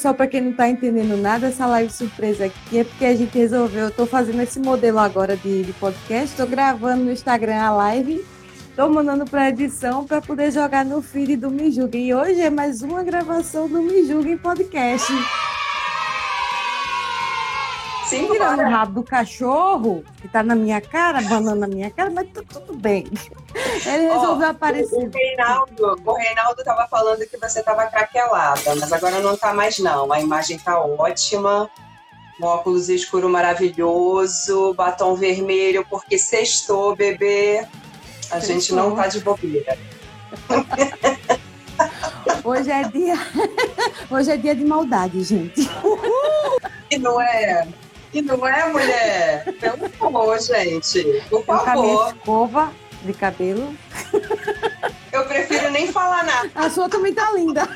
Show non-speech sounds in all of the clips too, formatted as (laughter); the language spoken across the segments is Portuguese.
Pessoal, para quem não tá entendendo nada, essa live surpresa aqui é porque a gente resolveu, eu tô fazendo esse modelo agora de, de podcast, tô gravando no Instagram a live, tô mandando para edição para poder jogar no feed do Me Julguem. E hoje é mais uma gravação do Me Julguem Podcast. Tirando o rabo do cachorro, que tá na minha cara, banana na minha cara, mas tá tudo bem. Ele resolveu Ó, aparecer. O Reinaldo, o Reinaldo tava falando que você tava craquelada, mas agora não tá mais não. A imagem tá ótima. Um óculos escuro maravilhoso, batom vermelho, porque sextou, bebê. A gente não tá de bobeira. (laughs) Hoje é dia. (laughs) Hoje é dia de maldade, gente. (laughs) E não é? E não é, mulher? Pelo favor, gente. Por Eu favor. escova de cabelo. Eu prefiro nem falar nada. A sua também tá linda.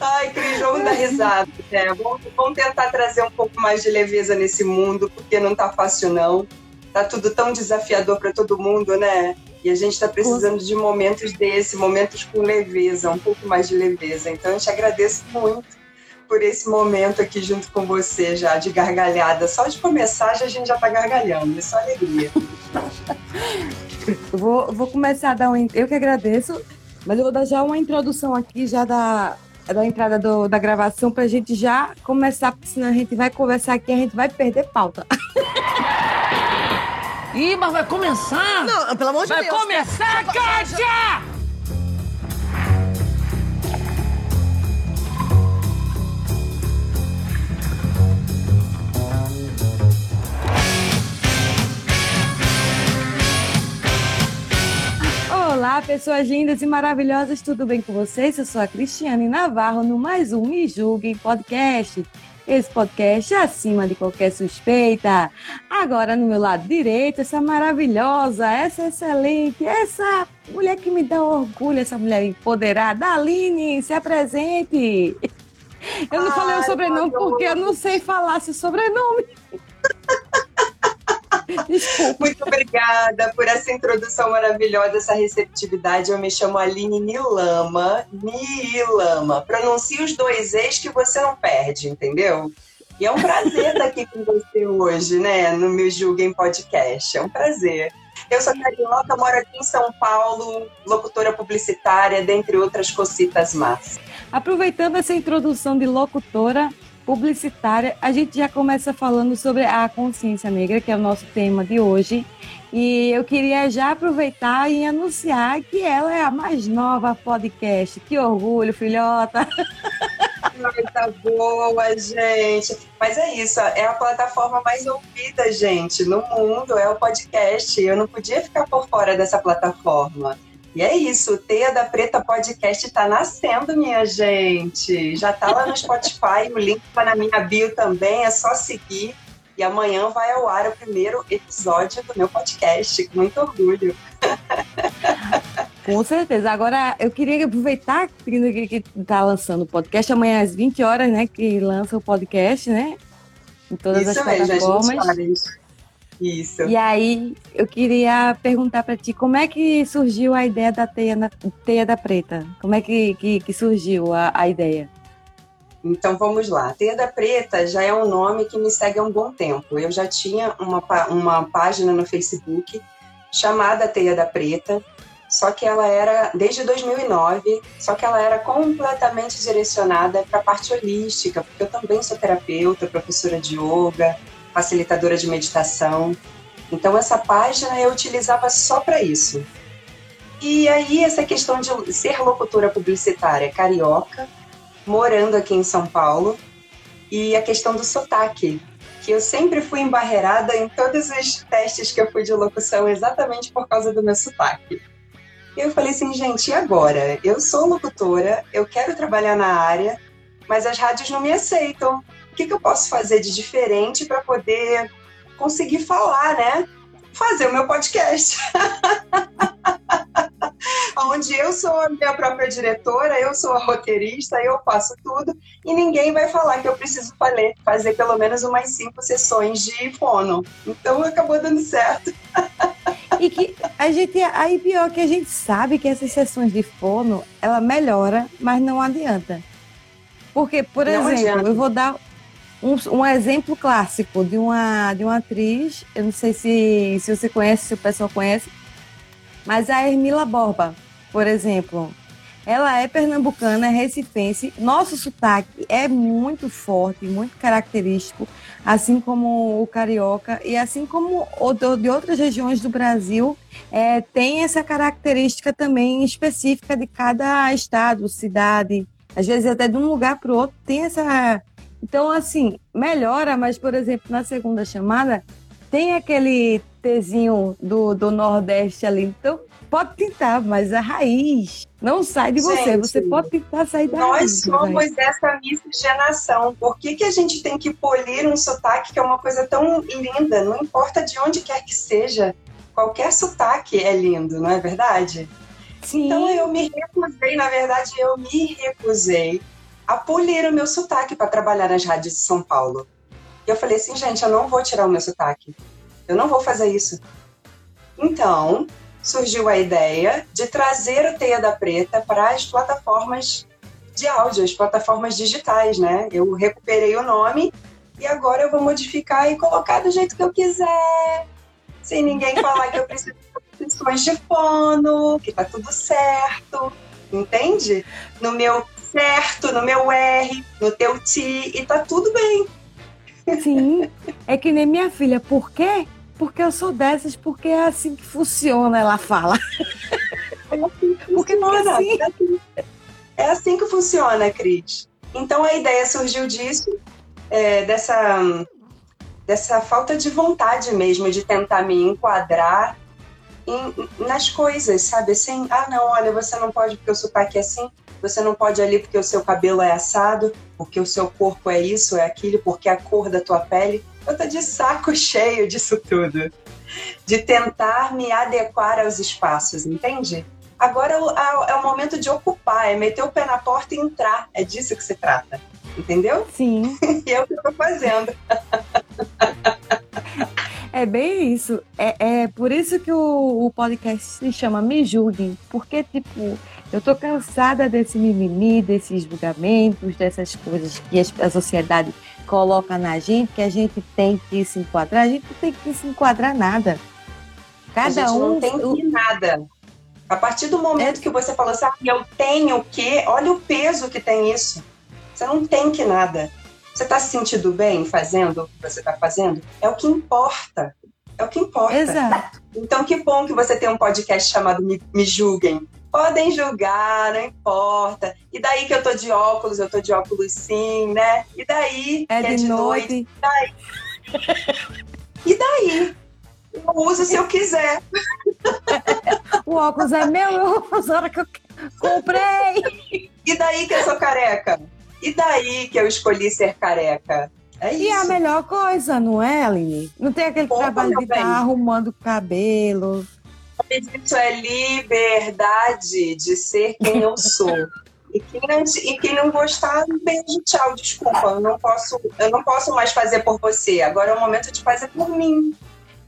Ai, Cris, vamos dar risada. né? Vamos, vamos tentar trazer um pouco mais de leveza nesse mundo, porque não tá fácil, não. Tá tudo tão desafiador para todo mundo, né? E a gente tá precisando de momentos desse, momentos com leveza, um pouco mais de leveza. Então, eu te agradeço muito por esse momento aqui junto com você, já de gargalhada. Só de começar, já, a gente já tá gargalhando. Isso é alegria. Eu (laughs) vou, vou começar a dar um. Eu que agradeço, mas eu vou dar já uma introdução aqui, já da, da entrada do- da gravação, pra gente já começar, porque senão a gente vai conversar aqui e a gente vai perder pauta. (laughs) Ih, mas vai começar? Não, pelo amor de vai Deus. começar, Kátia! Olá, pessoas lindas e maravilhosas, tudo bem com vocês? Eu sou a Cristiane Navarro, no mais um Me Julguem Podcast. Esse podcast é acima de qualquer suspeita. Agora, no meu lado direito, essa maravilhosa, essa excelente, essa mulher que me dá orgulho, essa mulher empoderada. Aline, se apresente. Eu não falei o Ai, sobrenome porque eu não sei falar seu sobrenome. (laughs) Desculpa. Muito obrigada por essa introdução maravilhosa, essa receptividade. Eu me chamo Aline Nilama. Nilama. Pronuncie os dois e's que você não perde, entendeu? E é um prazer estar aqui com você hoje, né? No meu Julguem Podcast. É um prazer. Eu sou carioca, moro aqui em São Paulo, locutora publicitária, dentre outras cocitas más. Aproveitando essa introdução de locutora publicitária, a gente já começa falando sobre a consciência negra, que é o nosso tema de hoje. E eu queria já aproveitar e anunciar que ela é a mais nova podcast. Que orgulho, filhota! Coisa boa, gente. Mas é isso, é a plataforma mais ouvida, gente, no mundo, é o podcast. Eu não podia ficar por fora dessa plataforma. E é isso, o Teia da Preta Podcast tá nascendo, minha gente. Já tá lá no Spotify, o link tá na minha bio também, é só seguir. E amanhã vai ao ar o primeiro episódio do meu podcast, com muito orgulho. Com certeza. Agora, eu queria aproveitar que que está lançando o podcast amanhã às 20 horas, né? Que lança o podcast, né? Em todas isso as mesmo, plataformas. faz. Isso. E aí, eu queria perguntar para ti, como é que surgiu a ideia da Teia, na, teia da Preta? Como é que, que, que surgiu a, a ideia? Então vamos lá. Teia da Preta já é um nome que me segue há um bom tempo. Eu já tinha uma, uma página no Facebook chamada Teia da Preta, só que ela era, desde 2009, só que ela era completamente direcionada para a parte holística, porque eu também sou terapeuta, professora de yoga, facilitadora de meditação. Então essa página eu utilizava só para isso. E aí, essa questão de ser locutora publicitária carioca, morando aqui em São Paulo, e a questão do sotaque, que eu sempre fui embarreirada em todos os testes que eu fui de locução exatamente por causa do meu sotaque. E eu falei assim, gente, e agora? Eu sou locutora, eu quero trabalhar na área, mas as rádios não me aceitam. O que, que eu posso fazer de diferente para poder conseguir falar, né? Fazer o meu podcast. (laughs) onde eu sou a minha própria diretora, eu sou a roteirista, eu faço tudo, e ninguém vai falar que eu preciso fazer, fazer pelo menos umas cinco sessões de fono. Então acabou dando certo. (laughs) E que a gente, aí pior que a gente sabe que essas sessões de fono, ela melhora, mas não adianta. Porque, por não exemplo, adianta. eu vou dar um, um, exemplo clássico de uma, de uma atriz, eu não sei se, se você conhece, se o pessoal conhece, mas a Hermila Borba, por exemplo, ela é pernambucana, é recifense. Nosso sotaque é muito forte, muito característico, assim como o carioca e assim como o de outras regiões do Brasil, é, tem essa característica também específica de cada estado, cidade, às vezes até de um lugar para o outro tem essa. Então, assim, melhora, mas, por exemplo, na segunda chamada, tem aquele Tzinho do, do Nordeste ali. Então, pode tentar, mas a raiz não sai de você. Gente, você pode tentar sair da nós raiz. Nós somos essa miscigenação. Por que, que a gente tem que polir um sotaque que é uma coisa tão linda? Não importa de onde quer que seja, qualquer sotaque é lindo, não é verdade? Sim. Então eu me recusei, na verdade, eu me recusei a polir o meu sotaque para trabalhar nas rádios de São Paulo. E eu falei assim, gente, eu não vou tirar o meu sotaque. Eu não vou fazer isso. Então, surgiu a ideia de trazer o Teia da Preta para as plataformas de áudio, as plataformas digitais, né? Eu recuperei o nome e agora eu vou modificar e colocar do jeito que eu quiser, sem ninguém falar que eu preciso de opções de fono, que tá tudo certo, entende? No meu certo, no meu R, no teu ti, e tá tudo bem. Sim, é que nem minha filha, por quê? Porque eu sou dessas, porque é assim que funciona, ela fala. É assim que porque funciona. Assim... É, assim, é assim que funciona, Cris. Então a ideia surgiu disso, é, dessa, dessa falta de vontade mesmo de tentar me enquadrar em, nas coisas, sabe? Assim, ah, não, olha, você não pode porque o sotaque é assim, você não pode ali porque o seu cabelo é assado, porque o seu corpo é isso, é aquilo, porque a cor da tua pele. Eu tô de saco (laughs) cheio disso tudo. De tentar me adequar aos espaços, entende? Agora é, é o momento de ocupar, é meter o pé na porta e entrar. É disso que se trata. Entendeu? Sim. (laughs) e é o que eu tô fazendo. É bem isso. É, é por isso que o, o podcast se chama Me Julguem. Porque, tipo, eu tô cansada desse mimimi, desses julgamentos, dessas coisas que a sociedade coloca na gente, que a gente tem que se enquadrar. A gente não tem que se enquadrar nada. Cada a gente um. Não tem que nada. A partir do momento é... que você falou assim, ah, eu tenho que, olha o peso que tem isso. Você não tem que nada. Você está se sentindo bem fazendo o que você está fazendo? É o que importa. É o que importa. Exato. Então, que bom que você tem um podcast chamado Me, Me Julguem, podem julgar, não importa. E daí que eu tô de óculos, eu tô de óculos sim, né? E daí é que é de, de noite. noite. E daí? e daí? Eu uso se eu quiser. o óculos é meu, eu uso a hora que eu comprei. E daí que eu sou careca? E daí que eu escolhi ser careca? É e é a melhor coisa, não é, Aline? Não tem aquele Pô, trabalho de estar tá arrumando o cabelo, isso é liberdade de ser quem eu sou. E quem, não, e quem não gostar, beijo, tchau, desculpa. Eu não, posso, eu não posso mais fazer por você. Agora é o momento de fazer por mim.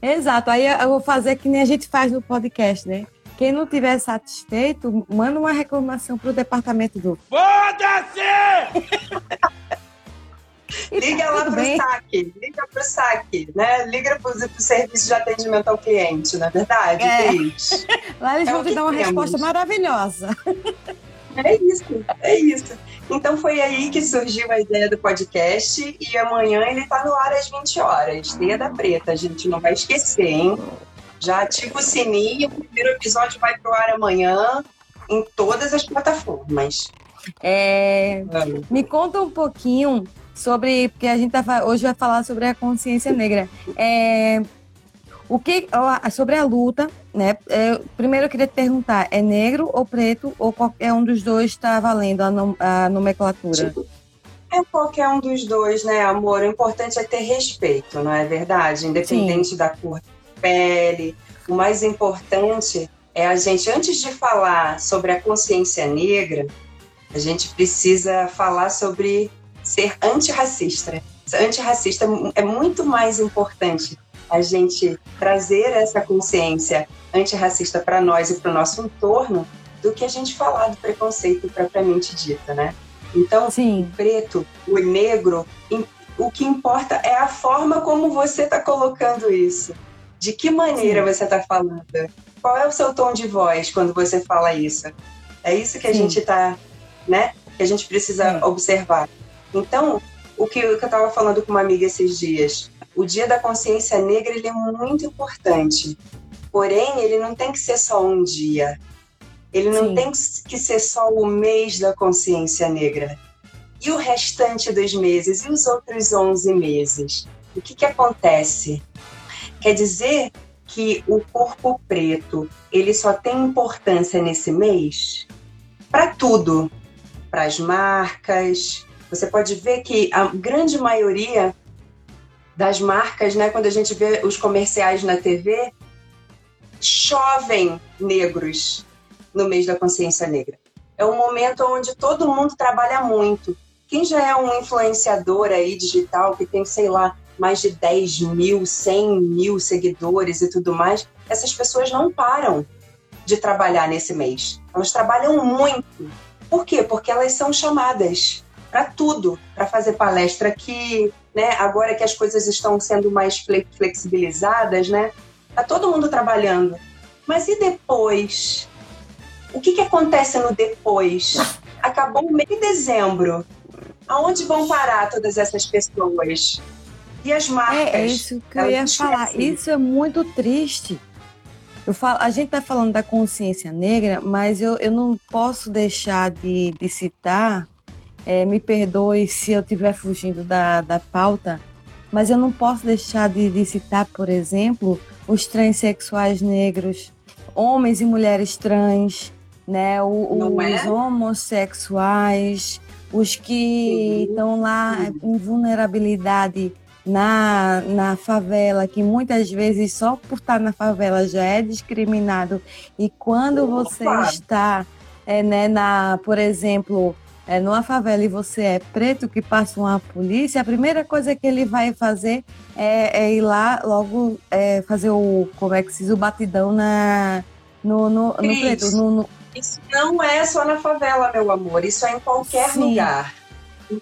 Exato. Aí eu vou fazer que nem a gente faz no podcast, né? Quem não tiver satisfeito, manda uma reclamação pro departamento do. Foda-se! (laughs) Liga tá lá pro bem. saque, liga pro saque, né? Liga pro, pro serviço de atendimento ao cliente, na é verdade, é. (laughs) Lá eles é vão te dar uma temos. resposta maravilhosa. É isso, é isso. Então foi aí que surgiu a ideia do podcast e amanhã ele tá no ar às 20 horas. Teia da Preta, a gente não vai esquecer, hein? Já ativa o sininho, o primeiro episódio vai pro ar amanhã em todas as plataformas. É, me conta um pouquinho sobre, porque a gente tá, hoje vai falar sobre a consciência negra. É, o que sobre a luta, né? É, primeiro eu queria te perguntar, é negro ou preto ou qualquer um dos dois está valendo a, nom, a nomenclatura? É qualquer um dos dois, né, amor? O importante é ter respeito, não é verdade? Independente Sim. da cor da pele. O mais importante é a gente, antes de falar sobre a consciência negra, a gente precisa falar sobre ser antirracista. Antirracista é muito mais importante a gente trazer essa consciência antirracista para nós e para o nosso entorno do que a gente falar do preconceito propriamente dito, né? Então, Sim. o preto, o negro, o que importa é a forma como você está colocando isso. De que maneira Sim. você está falando? Qual é o seu tom de voz quando você fala isso? É isso que a Sim. gente está, né? Que a gente precisa observar. Então, o que, eu estava falando com uma amiga esses dias, o Dia da Consciência Negra ele é muito importante. Porém, ele não tem que ser só um dia. Ele não Sim. tem que ser só o mês da consciência negra. E o restante dos meses? E os outros 11 meses? O que, que acontece? Quer dizer que o corpo preto ele só tem importância nesse mês para tudo, para as marcas. Você pode ver que a grande maioria das marcas, né? Quando a gente vê os comerciais na TV, chovem negros no mês da consciência negra. É um momento onde todo mundo trabalha muito. Quem já é um influenciador aí digital, que tem, sei lá, mais de 10 mil, 100 mil seguidores e tudo mais, essas pessoas não param de trabalhar nesse mês. Elas trabalham muito. Por quê? Porque elas são chamadas para tudo, para fazer palestra aqui, né? Agora que as coisas estão sendo mais flexibilizadas, né? Tá todo mundo trabalhando. Mas e depois? O que, que acontece no depois? Acabou o mês de dezembro. Aonde vão parar todas essas pessoas? E as marcas? É, é isso que eu ia falar. Isso é muito triste. Eu falo, a gente está falando da consciência negra, mas eu, eu não posso deixar de, de citar é, me perdoe se eu estiver fugindo da, da pauta, mas eu não posso deixar de, de citar, por exemplo, os transexuais negros, homens e mulheres trans, né? O, os é? homossexuais, os que estão lá em vulnerabilidade na, na favela, que muitas vezes só por estar na favela já é discriminado. E quando você está, é, né, na, por exemplo, é, numa favela e você é preto que passa uma polícia, a primeira coisa que ele vai fazer é, é ir lá logo é, fazer o, como é que se diz, o batidão na, no, no, no preto. No, no... Isso não é só na favela, meu amor, isso é em qualquer Sim. lugar.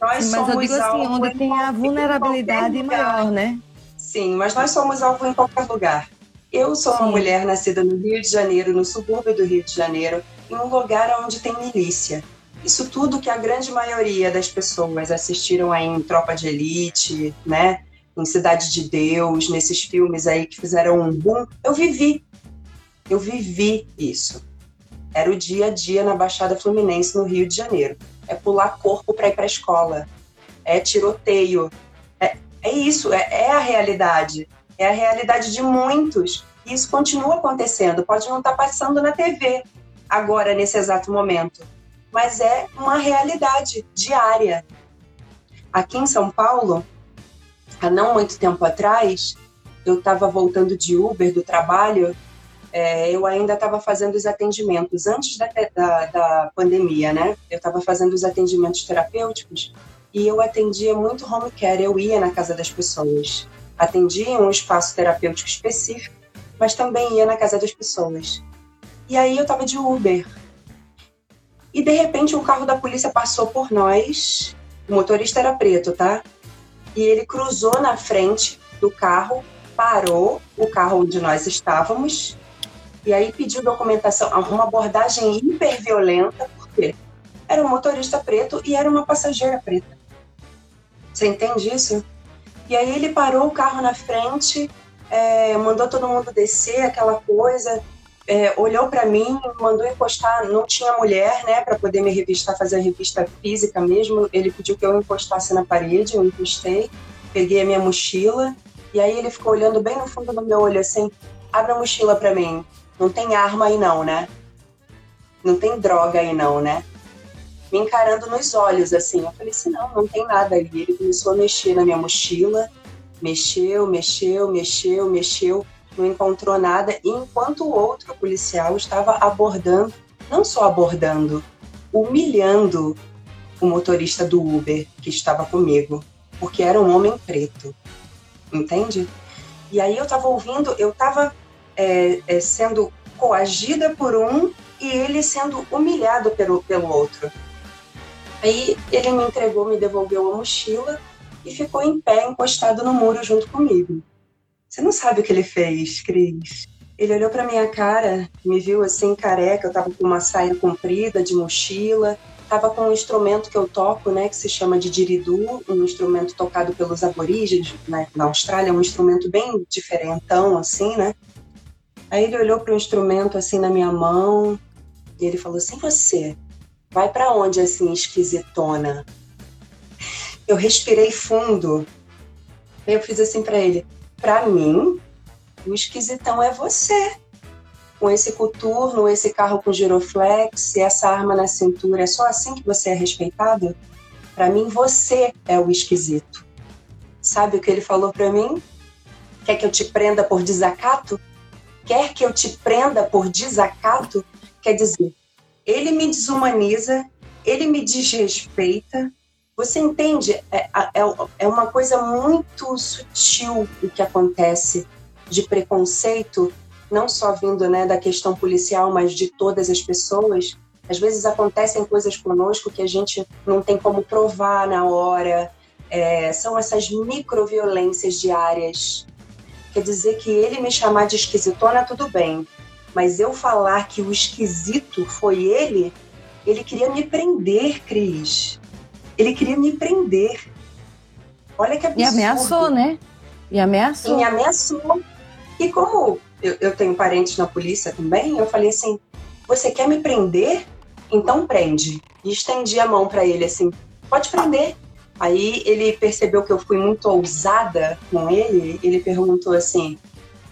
Nós Sim, mas eu digo assim, onde tem a vulnerabilidade maior, né? Sim, mas nós somos alvo em qualquer lugar. Eu sou Sim. uma mulher nascida no Rio de Janeiro, no subúrbio do Rio de Janeiro, em um lugar onde tem milícia. Isso tudo que a grande maioria das pessoas assistiram aí em Tropa de Elite, né? Em Cidade de Deus, nesses filmes aí que fizeram um boom, eu vivi. Eu vivi isso. Era o dia a dia na Baixada Fluminense, no Rio de Janeiro. É pular corpo para ir para a escola. É tiroteio. É, é isso, é, é a realidade. É a realidade de muitos. E isso continua acontecendo. Pode não estar tá passando na TV agora, nesse exato momento mas é uma realidade diária. Aqui em São Paulo, há não muito tempo atrás, eu estava voltando de Uber do trabalho, é, eu ainda estava fazendo os atendimentos antes da, da, da pandemia, né? Eu estava fazendo os atendimentos terapêuticos e eu atendia muito home care, eu ia na casa das pessoas. Atendia em um espaço terapêutico específico, mas também ia na casa das pessoas. E aí eu estava de Uber, e de repente um carro da polícia passou por nós. O motorista era preto, tá? E ele cruzou na frente do carro, parou o carro onde nós estávamos e aí pediu documentação, uma abordagem hiper violenta, porque era um motorista preto e era uma passageira preta. Você entende isso? E aí ele parou o carro na frente é, mandou todo mundo descer, aquela coisa, é, olhou para mim, mandou encostar, não tinha mulher, né, para poder me revistar, fazer a revista física mesmo. Ele pediu que eu encostasse na parede, eu encostei, peguei a minha mochila, e aí ele ficou olhando bem no fundo do meu olho assim: abre a mochila para mim. Não tem arma aí não, né? Não tem droga aí não, né? Me encarando nos olhos assim. Eu falei assim: não, não tem nada ali. Ele começou a mexer na minha mochila, mexeu, mexeu, mexeu, mexeu, não encontrou nada. Enquanto o outro policial estava abordando, não só abordando, humilhando o motorista do Uber que estava comigo, porque era um homem preto entende? E aí eu estava ouvindo, eu estava é, é, sendo coagida por um e ele sendo humilhado pelo, pelo outro. Aí ele me entregou, me devolveu a mochila e ficou em pé, encostado no muro junto comigo. Você não sabe o que ele fez, Cris. Ele olhou para minha cara, me viu assim careca, eu tava com uma saia comprida de mochila, estava com um instrumento que eu toco, né, que se chama de diridu, um instrumento tocado pelos aborígenes né, na Austrália, um instrumento bem diferentão, assim, né? Aí ele olhou para o instrumento assim na minha mão e ele falou assim: "Você vai para onde assim, esquisitona?" Eu respirei fundo. Eu fiz assim para ele: "Para mim, o esquisitão é você." com esse coturno, esse carro com giroflex, essa arma na cintura, é só assim que você é respeitado? Para mim, você é o esquisito. Sabe o que ele falou para mim? Quer que eu te prenda por desacato? Quer que eu te prenda por desacato? Quer dizer, ele me desumaniza, ele me desrespeita. Você entende? É, é, é uma coisa muito sutil o que acontece de preconceito não só vindo né, da questão policial, mas de todas as pessoas, às vezes acontecem coisas conosco que a gente não tem como provar na hora. É, são essas microviolências diárias. Quer dizer que ele me chamar de esquisitona, tudo bem. Mas eu falar que o esquisito foi ele, ele queria me prender, Cris. Ele queria me prender. Olha que absurdo. E ameaçou, né? E ameaçou. E me ameaçou. E como eu, eu tenho parentes na polícia também, eu falei assim: você quer me prender? Então prende. E estendi a mão para ele assim: pode prender. Aí ele percebeu que eu fui muito ousada com ele, ele perguntou assim: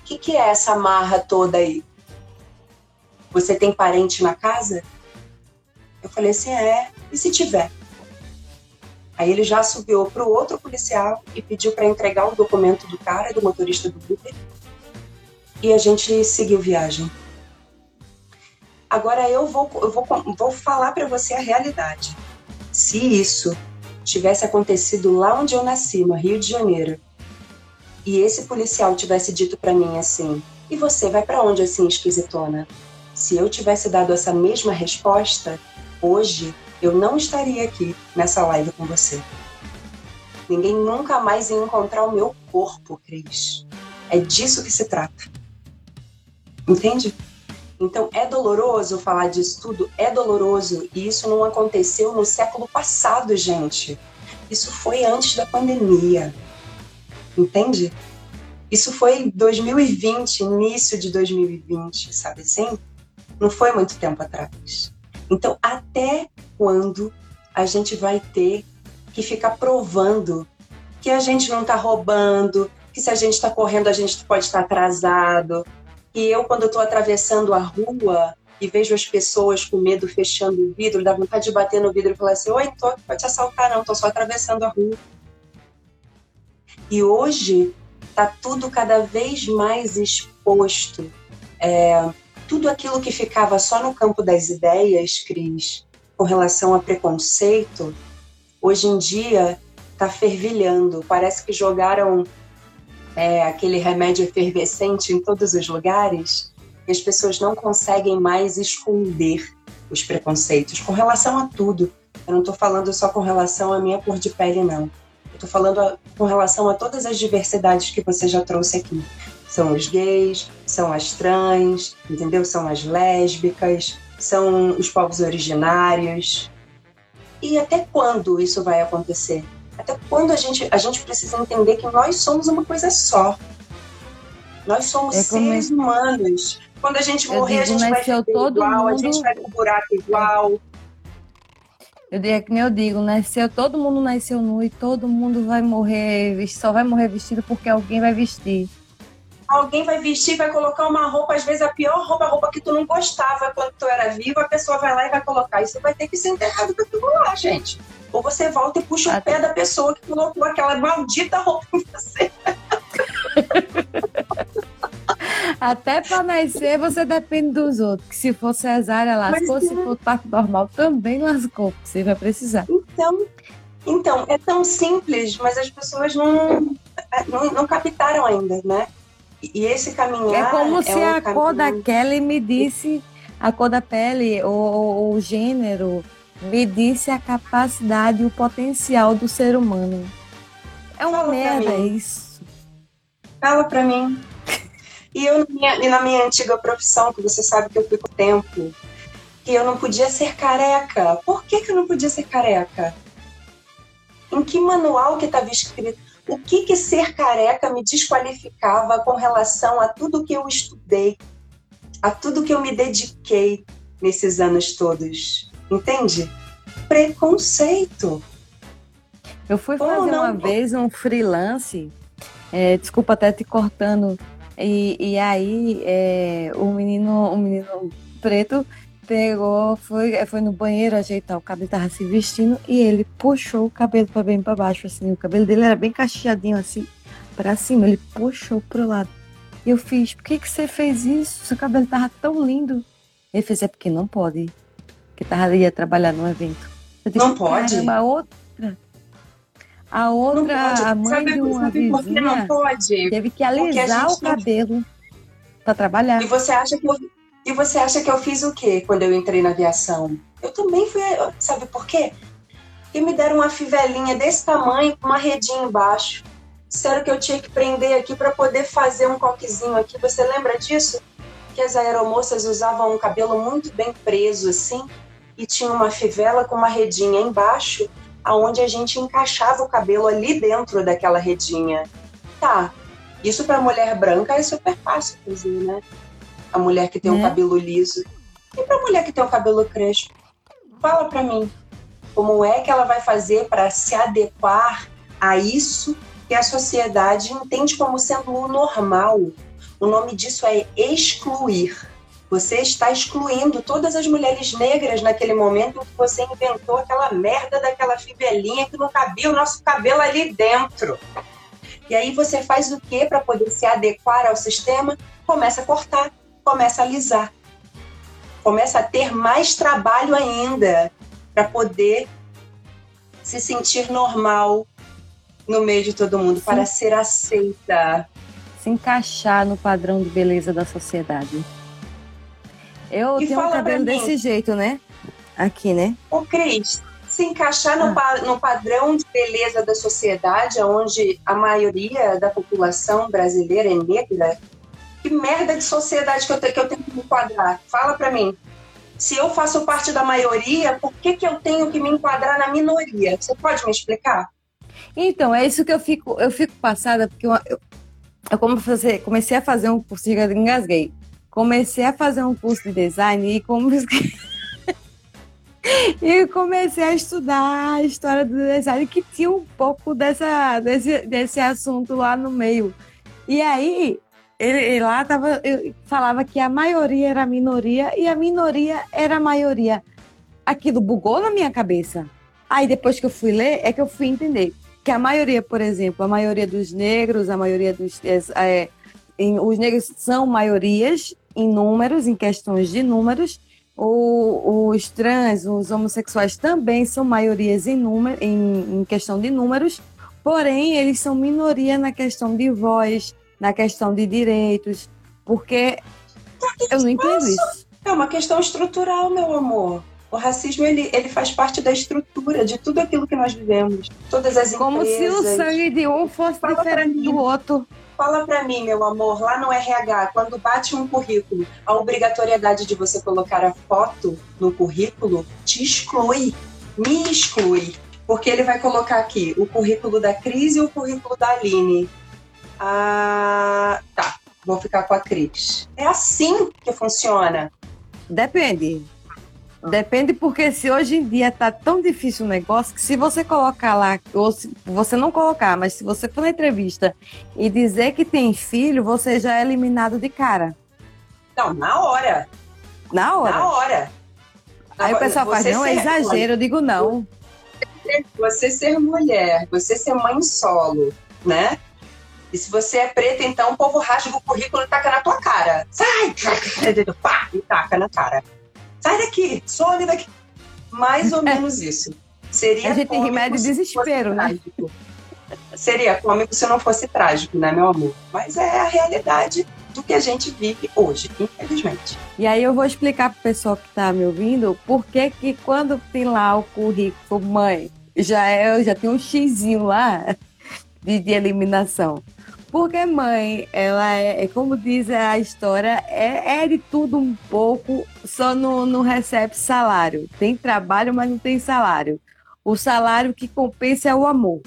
o que, que é essa marra toda aí? Você tem parente na casa? Eu falei assim: é, e se tiver? Aí ele já subiu para o outro policial e pediu para entregar o documento do cara, do motorista do Uber, e a gente seguiu viagem. Agora eu vou, eu vou, vou falar para você a realidade. Se isso tivesse acontecido lá onde eu nasci, no Rio de Janeiro, e esse policial tivesse dito para mim assim: "E você vai para onde assim, esquisitona?" Se eu tivesse dado essa mesma resposta, hoje eu não estaria aqui nessa live com você. Ninguém nunca mais ia encontrar o meu corpo, Cris. É disso que se trata. Entende? Então é doloroso falar disso tudo, é doloroso e isso não aconteceu no século passado, gente. Isso foi antes da pandemia. Entende? Isso foi 2020, início de 2020, sabe assim? Não foi muito tempo atrás. Então, até quando a gente vai ter que ficar provando que a gente não está roubando, que se a gente está correndo a gente pode estar tá atrasado, e eu, quando estou atravessando a rua e vejo as pessoas com medo fechando o vidro, dá vontade de bater no vidro e falar assim: Oi, tô, pode te assaltar, não, tô só atravessando a rua. E hoje está tudo cada vez mais exposto. É, tudo aquilo que ficava só no campo das ideias, Cris, com relação a preconceito, hoje em dia está fervilhando. Parece que jogaram é, aquele remédio efervescente em todos os lugares, e as pessoas não conseguem mais esconder os preconceitos com relação a tudo. Eu não estou falando só com relação à minha cor de pele, não. Eu estou falando a, com relação a todas as diversidades que você já trouxe aqui. São os gays, são as trans, entendeu? São as lésbicas, são os povos originários. E até quando isso vai acontecer? Até quando a gente, a gente precisa entender que nós somos uma coisa só. Nós somos É seres humanos. Quando a gente Eu morrer, a digo, gente vai todo igual, a mundo- gente vai pro buraco igual. Eu digo, é que nem eu digo, nasceu, todo mundo nasceu nu e todo mundo vai morrer, só vai morrer vestido porque alguém vai vestir. Alguém vai vestir, vai colocar uma roupa, às vezes a pior roupa, a roupa que tu não gostava quando tu era vivo, a pessoa vai lá e vai colocar. Você vai ter que ser enterrado com aquilo lá, gente. Ou você volta e puxa o pé da pessoa que colocou aquela maldita roupa em você. (laughs) Até pra nascer você depende dos outros. Que se for cesárea, lascou, Mas se for parto normal, também lascou, você vai precisar. Então, então, é tão simples, mas as pessoas não, não, não captaram ainda, né? E esse caminhar. É como se um a cor da caminho- Kelly me disse, a cor da pele, ou o gênero, me disse a capacidade e o potencial do ser humano. É uma Fala merda mim. isso. Fala pra mim. E eu, na minha, e na minha antiga profissão, que você sabe que eu fico tempo, que eu não podia ser careca. Por que, que eu não podia ser careca? Em que manual que estava escrito? O que, que ser careca me desqualificava com relação a tudo que eu estudei, a tudo que eu me dediquei nesses anos todos? Entende? Preconceito. Eu fui fazer uma vez um freelance, é, desculpa até te cortando, e, e aí é, o menino, o menino preto pegou, foi, foi no banheiro ajeitar o cabelo, tava se vestindo e ele puxou o cabelo para bem para baixo, assim, o cabelo dele era bem cacheadinho assim, para cima, ele puxou pro lado. E eu fiz, por que que você fez isso? Seu cabelo tava tão lindo. Ele fez, é porque não pode, porque tava ia trabalhar num evento. Eu disse, Não pode? "Caramba, a outra, a outra, a mãe sabe, de uma que não vizinha pode? teve que alisar o gente cabelo para trabalhar. E você acha que e você acha que eu fiz o quê quando eu entrei na aviação? Eu também fui, sabe por quê? E me deram uma fivelinha desse tamanho com uma redinha embaixo. Disseram que eu tinha que prender aqui para poder fazer um coquezinho aqui. Você lembra disso? Que as aeromoças usavam um cabelo muito bem preso assim e tinha uma fivela com uma redinha embaixo, aonde a gente encaixava o cabelo ali dentro daquela redinha. Tá, isso para mulher branca é super fácil fazer, né? A mulher que tem um Né? cabelo liso. E para mulher que tem um cabelo crespo? Fala para mim, como é que ela vai fazer para se adequar a isso que a sociedade entende como sendo o normal? O nome disso é excluir. Você está excluindo todas as mulheres negras naquele momento em que você inventou aquela merda daquela fivelinha que não cabia o nosso cabelo ali dentro. E aí você faz o que para poder se adequar ao sistema? Começa a cortar, começa a alisar. Começa a ter mais trabalho ainda para poder se sentir normal no meio de todo mundo, Sim. para ser aceita. Se encaixar no padrão de beleza da sociedade. Eu E tenho um cabelo mim. desse jeito, né? Aqui, né? Ô, Cris, se encaixar no, Ah. pa- no padrão de beleza da sociedade, onde a maioria da população brasileira é negra, que merda de sociedade que eu, te- que eu tenho que me enquadrar? Fala pra mim. Se eu faço parte da maioria, por que, que eu tenho que me enquadrar na minoria? Você pode me explicar? Então, é isso que eu fico, eu fico passada, porque eu, eu, eu como comecei a fazer um curso de engasguei. Comecei a fazer um curso de design e como (laughs) e comecei a estudar a história do design que tinha um pouco dessa, desse, desse assunto lá no meio. E aí, ele, ele lá tava, falava que a maioria era a minoria e a minoria era a maioria. Aquilo bugou na minha cabeça. Aí depois que eu fui ler, é que eu fui entender que a maioria, por exemplo, a maioria dos negros, a maioria dos. É, em, os negros são maiorias em números, em questões de números. O, os trans, os homossexuais também são maiorias em, número, em, em questão de números, porém eles são minoria na questão de voz, na questão de direitos, porque eu não entendo isso. É uma questão estrutural, meu amor. O racismo ele, ele faz parte da estrutura de tudo aquilo que nós vivemos. Todas as Como se o empresas. sangue de um fosse Fala diferente do outro. Fala pra mim, meu amor, lá no RH, quando bate um currículo, a obrigatoriedade de você colocar a foto no currículo te exclui, me exclui. Porque ele vai colocar aqui o currículo da Cris e o currículo da Aline. Ah, tá. vou ficar com a Cris. É assim que funciona. Depende. Depende porque se hoje em dia tá tão difícil o negócio que se você colocar lá, ou se você não colocar, mas se você for na entrevista e dizer que tem filho, você já é eliminado de cara. Não, na hora. Na hora. Na hora. Aí o pessoal faz, não, é exagero. Eu digo, não. Você ser mulher, você ser mãe solo, né? E se você é preta, então o povo rasga o currículo e taca na tua cara. Sai! Pá, e taca na cara. Sai daqui, some daqui. Mais ou menos isso. Seria A gente tem remédio de se desespero, né? trágico. Seria cômico se não fosse trágico, né, meu amor? Mas é a realidade do que a gente vive hoje, infelizmente. E aí eu vou explicar pro pessoal que tá me ouvindo por que que quando tem lá o currículo, mãe, já é, já tem um xizinho lá de, de eliminação. Porque mãe, ela é, é como diz a história, é, é de tudo um pouco, só não, não recebe salário. Tem trabalho, mas não tem salário. O salário que compensa é o amor.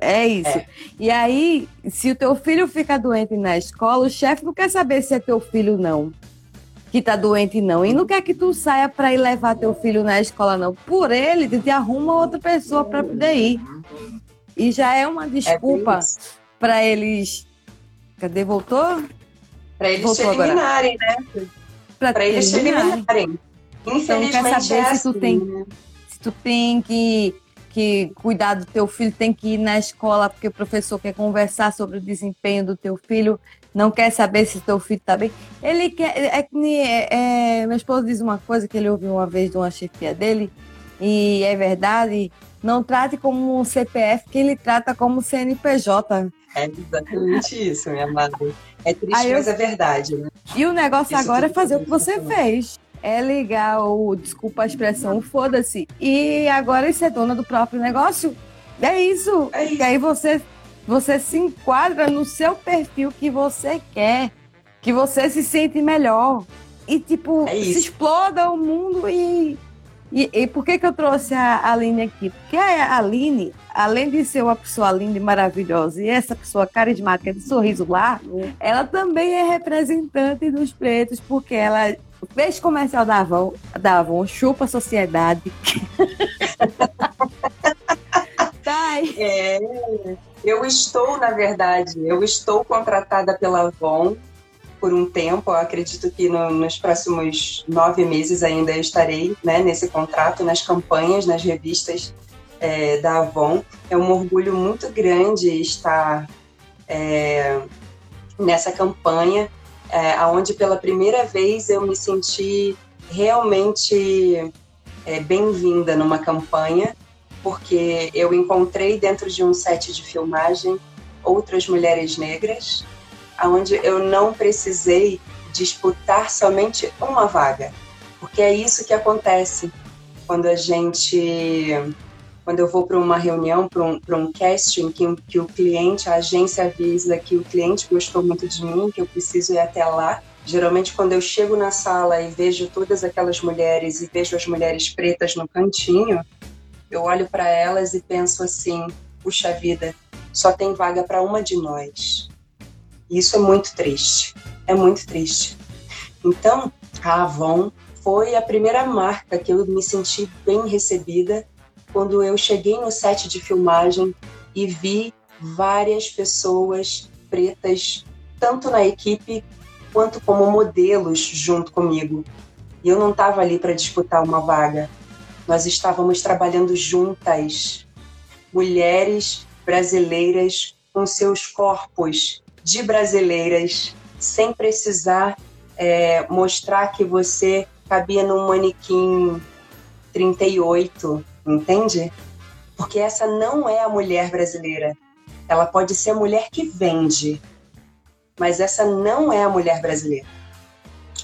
É isso. É. E aí, se o teu filho fica doente na escola, o chefe não quer saber se é teu filho não. Que tá doente não. E não quer que tu saia para ir levar teu filho na escola não. Por ele, tu te arruma outra pessoa para poder ir. E já é uma É desculpa isso. Para eles. Cadê? Voltou? Pra eles Voltou te agora. né? Pra eles te eliminarem. eliminarem. Infelizmente Então, quer saber é se tu assim, tem- né? Se tu tem que, que cuidar do teu filho, tem que ir na escola porque o professor quer conversar sobre o desempenho do teu filho, não quer saber se teu filho tá bem. Ele quer. É. É, é, meu esposo diz uma coisa que ele ouviu uma vez de uma chefia dele, e é verdade. Não trate como um CPF, que ele trata como CNPJ. É exatamente isso, minha amada. É triste, Aí eu- mas é verdade, né? E o negócio Isso agora é fazer o que você fez. É ligar o, desculpa a expressão, foda-se. E agora é ser dona do próprio negócio. É isso. É isso. Que aí você, você se enquadra no seu perfil que você quer. Que você se sente melhor. E, tipo, É se exploda o mundo e. E, e por que, que eu trouxe a Aline aqui? Porque a Aline, além de ser uma pessoa linda e maravilhosa, e essa pessoa carismática de sorriso largo, ela também é representante dos pretos, porque ela fez comercial da Avon, da Avon chupa a sociedade. (laughs) tá aí. É, eu estou, na verdade, eu estou contratada pela Avon por um tempo. Eu acredito que no- nos próximos nove meses ainda eu estarei né, nesse contrato, nas campanhas, nas revistas é, da Avon. É um orgulho muito grande estar é, nessa campanha, é, onde pela primeira vez eu me senti realmente é, bem-vinda numa campanha porque eu encontrei dentro de um set de filmagem outras mulheres negras, onde eu não precisei disputar somente uma vaga, porque é isso que acontece quando a gente, quando eu vou para uma reunião, para um, um casting, que, que o cliente, a agência avisa que o cliente gostou muito de mim, que eu preciso ir até lá. Geralmente, quando eu chego na sala e vejo todas aquelas mulheres e vejo as mulheres pretas no cantinho, eu olho para elas e penso assim: puxa vida, só tem vaga para uma de nós. Isso é muito triste. É muito triste. Então, a Avon foi a primeira marca que eu me senti bem recebida quando eu cheguei no set de filmagem e vi várias pessoas pretas, tanto na equipe quanto como modelos junto comigo. E eu não estava ali para disputar uma vaga, nós estávamos trabalhando juntas, mulheres brasileiras com seus corpos de brasileiras, sem precisar é, mostrar que você cabia num manequim 38, entende? Porque essa não é a mulher brasileira. Ela pode ser a mulher que vende, mas essa não é a mulher brasileira.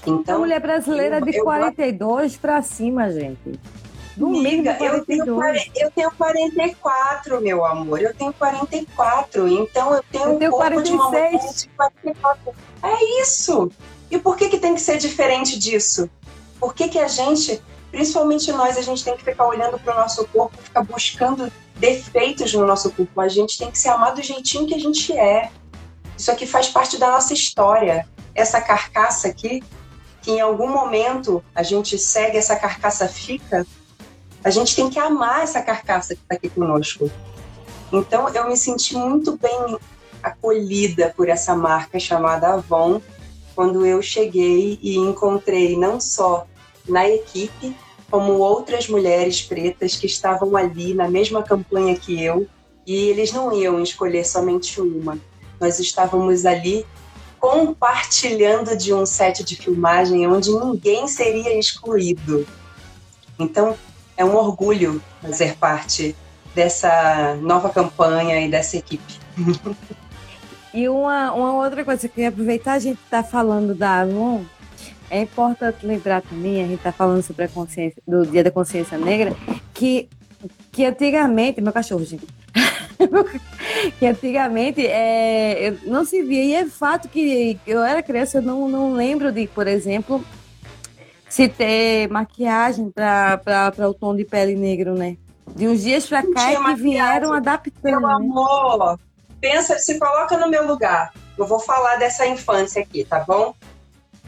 A Então, mulher brasileira é eu- de eu- 42 pra cima, gente. Amiga, eu tenho, 42. 40 eu tenho 44, meu amor. Eu tenho 44. Então eu tenho Eu um tenho corpo de uma mulher 46. de 44. É isso. E por que, que tem que ser diferente disso? Por que, que a gente, principalmente nós, a gente tem que ficar olhando para o nosso corpo, ficar buscando defeitos no nosso corpo? A gente tem que se amar do jeitinho que a gente é. Isso aqui faz parte da nossa história. Essa carcaça aqui, que em algum momento a gente segue, essa carcaça fica, a gente tem que amar essa carcaça que está aqui conosco. Então eu me senti muito bem acolhida por essa marca chamada Avon quando eu cheguei e encontrei não só na equipe, como outras mulheres pretas que estavam ali na mesma campanha que eu, e eles não iam escolher somente uma. Nós estávamos ali compartilhando de um set de filmagem onde ninguém seria excluído. Então, é um orgulho fazer parte dessa nova campanha e dessa equipe. (laughs) E uma, uma outra coisa que eu queria aproveitar, a gente está falando da Avon, é importante lembrar também, a gente está falando sobre a consciência, do Dia da Consciência Negra, que, que antigamente, meu cachorro, gente, (laughs) que antigamente é, não se via, e é fato que eu era criança, eu não, não lembro de, por exemplo, se ter maquiagem para o tom de pele negro, né? De uns dias para cá é que vieram adaptando. Meu né? amor, pensa, se coloca no meu lugar. Eu vou falar dessa infância aqui, tá bom?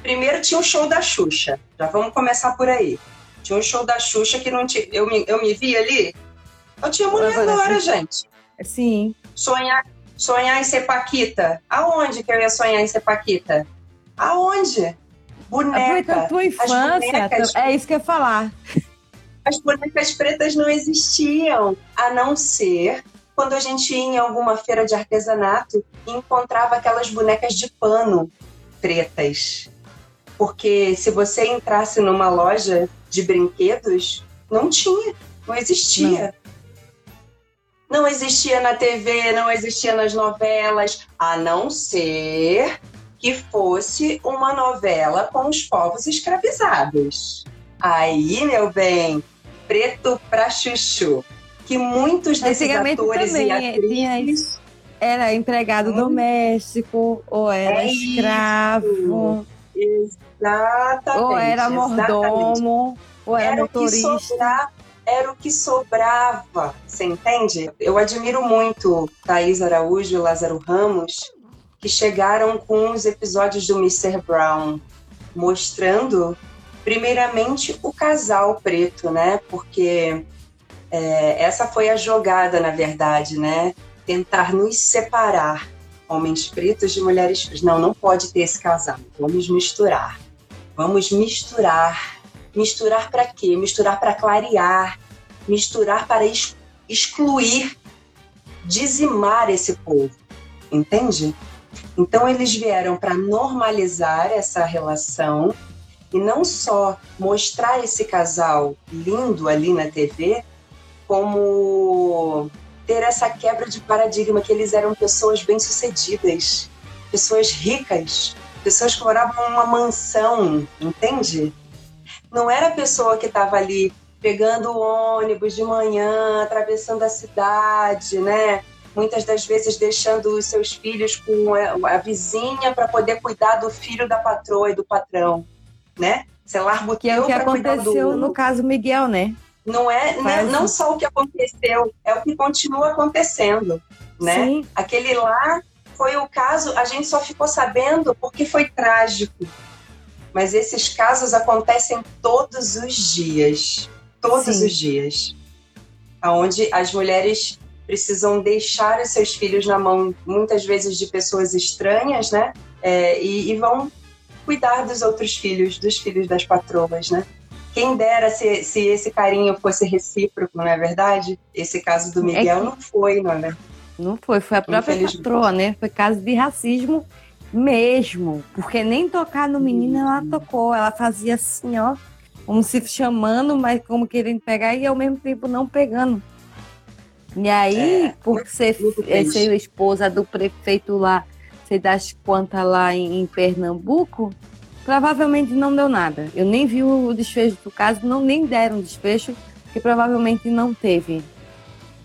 Primeiro tinha o show da Xuxa. Já vamos começar por aí. Tinha um show da Xuxa que não tinha. Eu me, eu me vi ali. Eu tinha mulher agora, gente. Sim. Sonhar, sonhar em ser Paquita. Aonde que eu ia sonhar em ser Paquita? Aonde? Boneca. A tua infância. Bonecas, é isso que eu ia falar. As bonecas pretas não existiam, a não ser quando a gente ia em alguma feira de artesanato e encontrava aquelas bonecas de pano pretas. Porque se você entrasse numa loja de brinquedos, não tinha, não existia. Não. não existia na TV, não existia nas novelas, a não ser que fosse uma novela com os povos escravizados. Aí, meu bem, preto pra chuchu que muitos desses atores também, e atrizes... Era empregado hum. doméstico, ou era é escravo. Isso. Exatamente. Ou era mordomo, ou era, era motorista. O sobra, era o que sobrava, você entende? Eu admiro muito Thaís Araújo e Lázaro Ramos, que chegaram com os episódios do Mr. Brown, mostrando, primeiramente, o casal preto, né? Porque é, essa foi a jogada, na verdade, né? Tentar nos separar, homens pretos de mulheres pretas. Não, não pode ter esse casal. Vamos misturar. Vamos misturar. Misturar para quê? Misturar para clarear. Misturar para ex excluir, dizimar esse povo. Entende? Então eles vieram para normalizar essa relação e não só mostrar esse casal lindo ali na TV, como ter essa quebra de paradigma que eles eram pessoas bem-sucedidas, pessoas ricas, pessoas que moravam numa mansão, entende? Não era a pessoa que estava ali pegando o ônibus de manhã, atravessando a cidade, né? Muitas das vezes deixando os seus filhos com a vizinha para poder cuidar do filho da patroa e do patrão, né? Você larga o que é o que aconteceu no caso Miguel, né? Não é né, não só o que aconteceu, é o que continua acontecendo, né? Sim. Aquele lá foi o caso, a gente só ficou sabendo porque foi trágico. Mas esses casos acontecem todos os dias, todos Sim. os dias, aonde as mulheres precisam deixar os seus filhos na mão, muitas vezes de pessoas estranhas, né? É, e, e vão cuidar dos outros filhos, dos filhos das patroas, né? Quem dera se, se esse carinho fosse recíproco, não é verdade? Esse caso do é Miguel é não foi, não é? Não foi, foi a própria patroa, né? Foi caso de racismo mesmo. Porque nem tocar no menino ela tocou. Ela fazia assim, ó, como se chamando, mas como querendo pegar e ao mesmo tempo não pegando. E aí, é, por ser, ser esposa do prefeito lá, sei das quantas lá em, em Pernambuco, provavelmente não deu nada. Eu nem vi o desfecho do caso, não nem deram desfecho, que provavelmente não teve.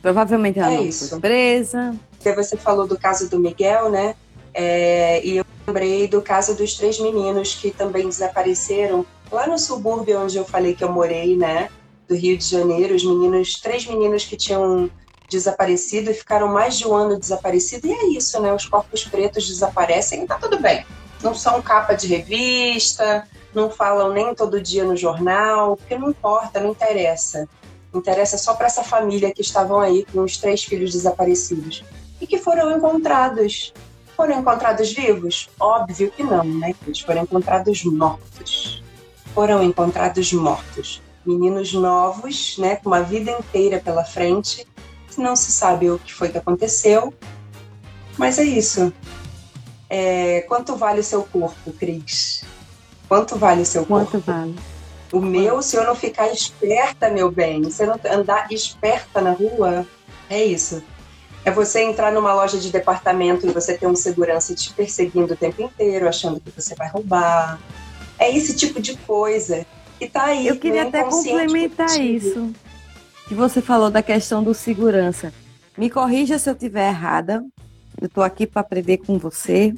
Provavelmente ela é não isso. foi presa. Você falou do caso do Miguel, né? É, e eu lembrei do caso dos três meninos que também desapareceram lá no subúrbio onde eu falei que eu morei, né? Do Rio de Janeiro, os meninos, três meninos que tinham desaparecido e ficaram mais de um ano desaparecido. E é isso, né? Os corpos pretos desaparecem e tá tudo bem. Não são capa de revista, não falam nem todo dia no jornal, porque não importa, não interessa. Interessa só para essa família que estavam aí com os três filhos desaparecidos e que foram encontrados. Foram encontrados vivos? Óbvio que não, né? Eles foram encontrados mortos. Foram encontrados mortos. Meninos novos, né, com uma vida inteira pela frente. Não se sabe o que foi que aconteceu, mas é isso. É, quanto vale o seu corpo, Cris? Quanto vale o seu Quanto corpo? vale? O meu, se eu não ficar esperta, meu bem, se eu não andar esperta na rua, é isso. É você entrar numa loja de departamento e você ter um segurança te perseguindo o tempo inteiro, achando que você vai roubar. É esse tipo de coisa que tá aí. Eu queria até complementar isso. Que você falou da questão do segurança. Me corrija se eu estiver errada. Eu tô aqui para aprender com você.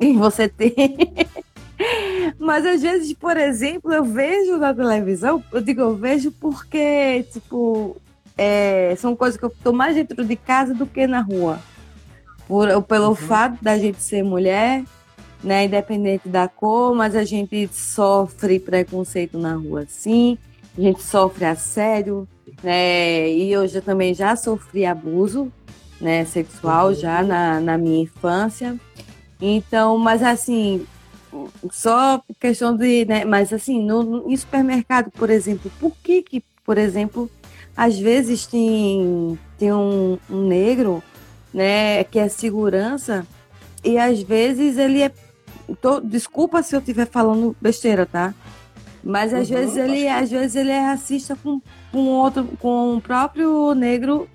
E você tem. (laughs) Mas às vezes, por exemplo, eu vejo na televisão, eu digo, eu vejo porque, tipo, é, são coisas que eu tô mais dentro de casa do que na rua. Por, pelo fato da gente ser mulher, né, independente da cor, mas a gente sofre preconceito na rua, sim. A gente sofre assédio, né, e eu já, também já sofri abuso, né, sexual já na, na minha infância. Então, mas assim, só questão de, né, mas assim, no, no em supermercado, por exemplo, por que que, por exemplo, às vezes tem, tem um, um negro, né, que é segurança, e às vezes ele é. tô- desculpa se eu estiver falando besteira, tá? Mas às Uhum, vezes ele, às vezes ele é racista com, com outro, com o próprio negro,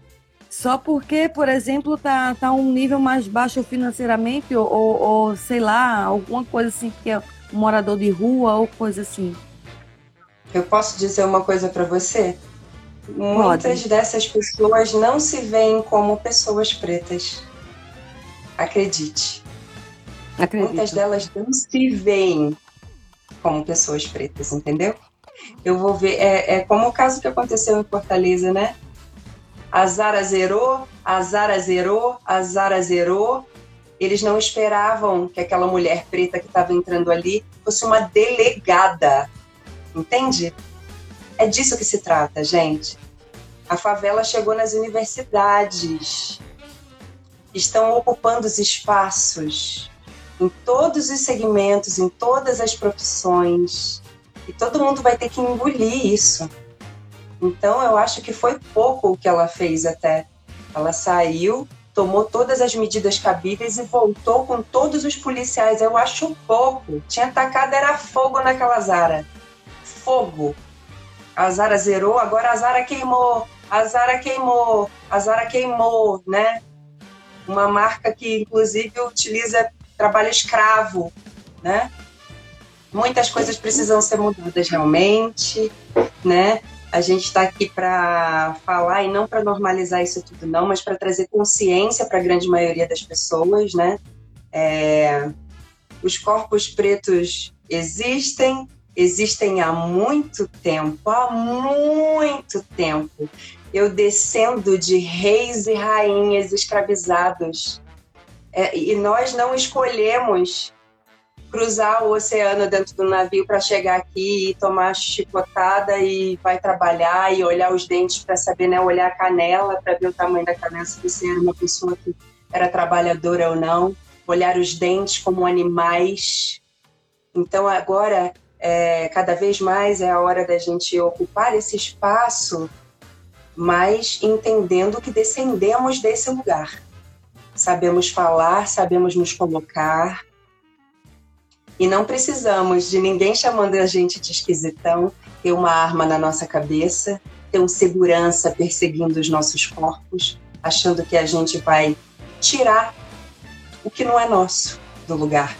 só porque, por exemplo, tá, tá um nível mais baixo financeiramente, ou, ou, ou, sei lá, alguma coisa assim, que é um morador de rua ou coisa assim. Eu posso dizer uma coisa para você? Muitas dessas pessoas não se veem como pessoas pretas. Acredite. Acredito. Muitas delas não se veem como pessoas pretas, entendeu? Eu vou ver. É, é como o caso que aconteceu em Fortaleza, né? A Zara zerou, a Zara zerou, a Zara zerou. Eles não esperavam que aquela mulher preta que estava entrando ali fosse uma delegada. Entende? É disso que se trata, gente. A favela chegou nas universidades. Estão ocupando os espaços em todos os segmentos, em todas as profissões. E todo mundo vai ter que engolir isso. Então, eu acho que foi pouco o que ela fez até. Ela saiu, tomou todas as medidas cabíveis e voltou com todos os policiais. Eu acho pouco. Tinha tacado era fogo naquela Zara. Fogo. A Zara zerou, agora a Zara queimou. A Zara queimou. A Zara queimou, né? Uma marca que, inclusive, utiliza trabalho escravo, né? Muitas coisas precisam ser mudadas realmente, né? A gente está aqui para falar e não para normalizar isso tudo, não, mas para trazer consciência para a grande maioria das pessoas, né? É, os corpos pretos existem, existem há muito tempo, há muito tempo. Eu descendo de reis e rainhas escravizados. É, e nós não escolhemos cruzar o oceano dentro do navio para chegar aqui e tomar chicotada e vai trabalhar e olhar os dentes para saber, né? Olhar a canela para ver o tamanho da canela, se você era uma pessoa que era trabalhadora ou não. Olhar os dentes como animais. Então agora, é, cada vez mais é a hora da gente ocupar esse espaço, mas entendendo que descendemos desse lugar. Sabemos falar, sabemos nos colocar, e não precisamos de ninguém chamando a gente de esquisitão, ter uma arma na nossa cabeça, ter um segurança perseguindo os nossos corpos, achando que a gente vai tirar o que não é nosso do lugar.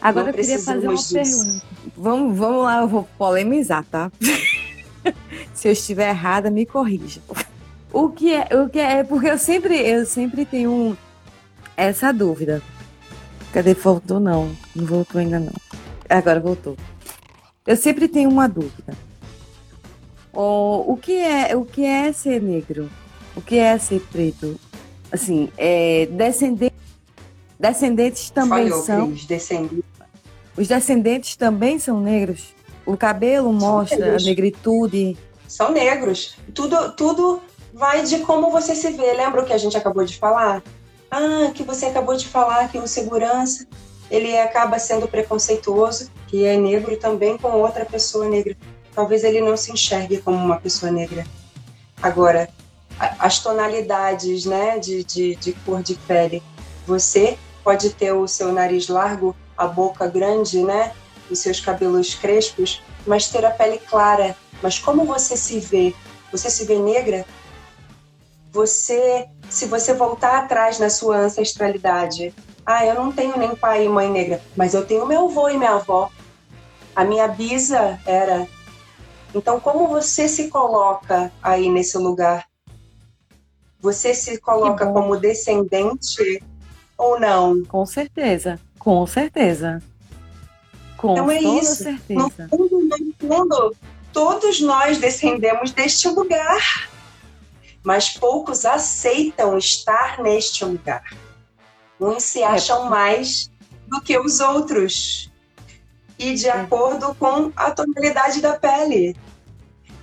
Agora Não eu queria fazer uma disso. pergunta. Vamos, vamos lá, eu vou polemizar, tá? (laughs) Se eu estiver errada, me corrija. O que é, o que é, porque eu sempre, eu sempre tenho essa dúvida. Cadê voltou não? Não voltou ainda não. Agora voltou. Eu sempre tenho uma dúvida. O, o que é, o que é ser negro? O que é ser preto? Assim, é, descendente, descendentes também Falhou, são. Cris, descendente. Os descendentes também são negros? O cabelo mostra a negros. negritude. São negros. Tudo, tudo vai de como você se vê. Lembra o que a gente acabou de falar? Ah, que você acabou de falar que o segurança ele acaba sendo preconceituoso, que é negro também com outra pessoa negra. Talvez ele não se enxergue como uma pessoa negra. Agora, as tonalidades né, de, de, de cor de pele. Você pode ter o seu nariz largo, a boca grande, né? Os seus cabelos crespos, mas ter a pele clara. Mas como você se vê? Você se vê negra? Você, se você voltar atrás na sua ancestralidade, ah, eu não tenho nem pai e mãe negra, mas eu tenho meu avô e minha avó. A minha bisa era. Então, como você se coloca aí nesse lugar? Você se coloca como descendente ou não? Com certeza. Com certeza. Com Então é isso. No certeza. fundo, no fundo, todos nós descendemos deste lugar, mas poucos aceitam estar neste lugar. Uns se acham mais do que os outros, e de acordo com a tonalidade da pele.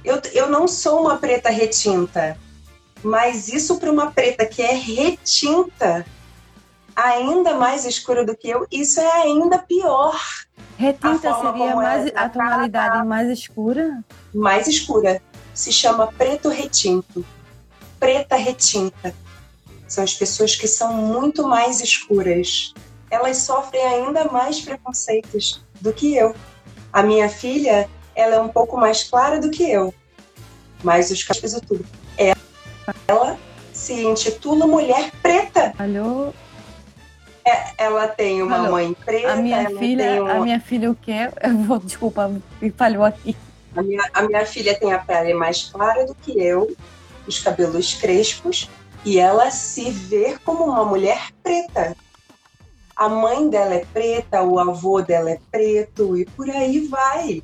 Eu, eu não sou uma preta retinta, mas isso para uma preta que é retinta, ainda mais escura do que eu, isso é ainda pior. Retinta seria mais, ela a tonalidade mais escura? mais escura. Se chama preto retinto. Preta retinta. São as pessoas que são muito mais escuras. Elas sofrem ainda mais preconceitos do que eu. A minha filha, ela é um pouco mais clara do que eu. Mas os caras tudo. Ela, ela se intitula mulher preta. Falhou. Ela tem uma Alô, mãe preta. A minha filha, um- a minha filha o quê? Eu vou, desculpa, me falhou aqui. A minha, a minha filha tem a pele mais clara do que eu, os cabelos crespos, e ela se vê como uma mulher preta. A mãe dela é preta, o avô dela é preto, e por aí vai.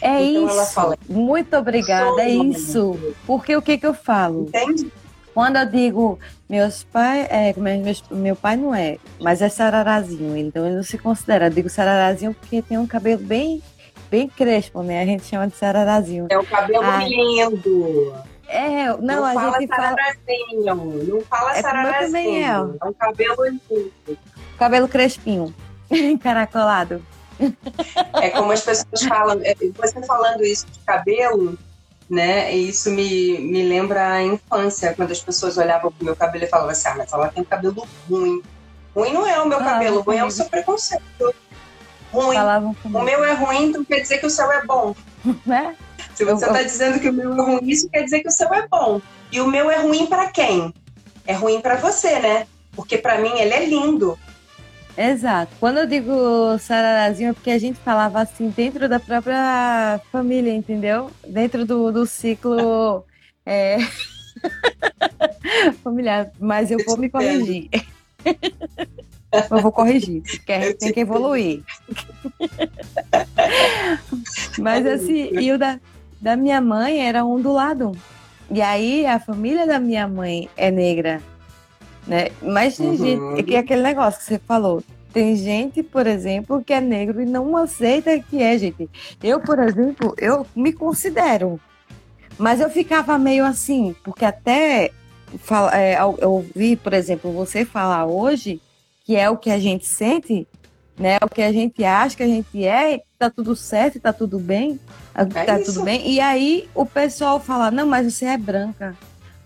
É Então isso. ela fala, Muito obrigada, "Sou é isso. Porque o que que eu falo? Entende? Quando eu digo meus pais, é, é, meus- meu pai não é, mas é sararazinho, então ele não se considera. Eu digo sararazinho porque tem um cabelo bem, bem crespo, né? A gente chama de sararazinho. É um cabelo Ai. lindo. É, não, Não, a fala gente fala. Não fala É eu sararazinho. é. É um cabelo lindo. cabelo crespinho, (laughs) encaracolado. É como as pessoas falam, é, você falando isso de cabelo, né? E isso me, me lembra a infância, quando as pessoas olhavam pro meu cabelo e falavam assim, ah, mas ela tem um cabelo ruim. Ruim não é o meu Ah, cabelo, ruim é o seu preconceito. Ruim. O meu é ruim, então quer dizer que o seu é bom. (laughs) né? Se você está dizendo que o meu é ruim, isso quer dizer que o seu é bom. E o meu é ruim para quem? É ruim para você, né? Porque para mim ele é lindo. Exato. Quando eu digo sararazinho é porque a gente falava assim dentro da própria família, entendeu? Dentro do, do ciclo (laughs) é, (laughs) familiar. Mas eu vou me corrigir. Eu vou corrigir, porque a gente tem que evoluir. (laughs) Mas assim, e o da, da minha mãe era ondulado. E aí a família da minha mãe é negra. Né? Mas tem Uhum. gente, que é aquele negócio que você falou. Tem gente, por exemplo, que é negro e não aceita que é, gente. Eu, por exemplo, eu me considero. Mas eu ficava meio assim, porque até fala- é, eu eu ouvi, por exemplo, você falar hoje que é o que a gente sente, né? O que a gente acha que a gente é, tá tudo certo, tá tudo bem, tá isso. tudo bem. E aí o pessoal fala, não, mas você é branca.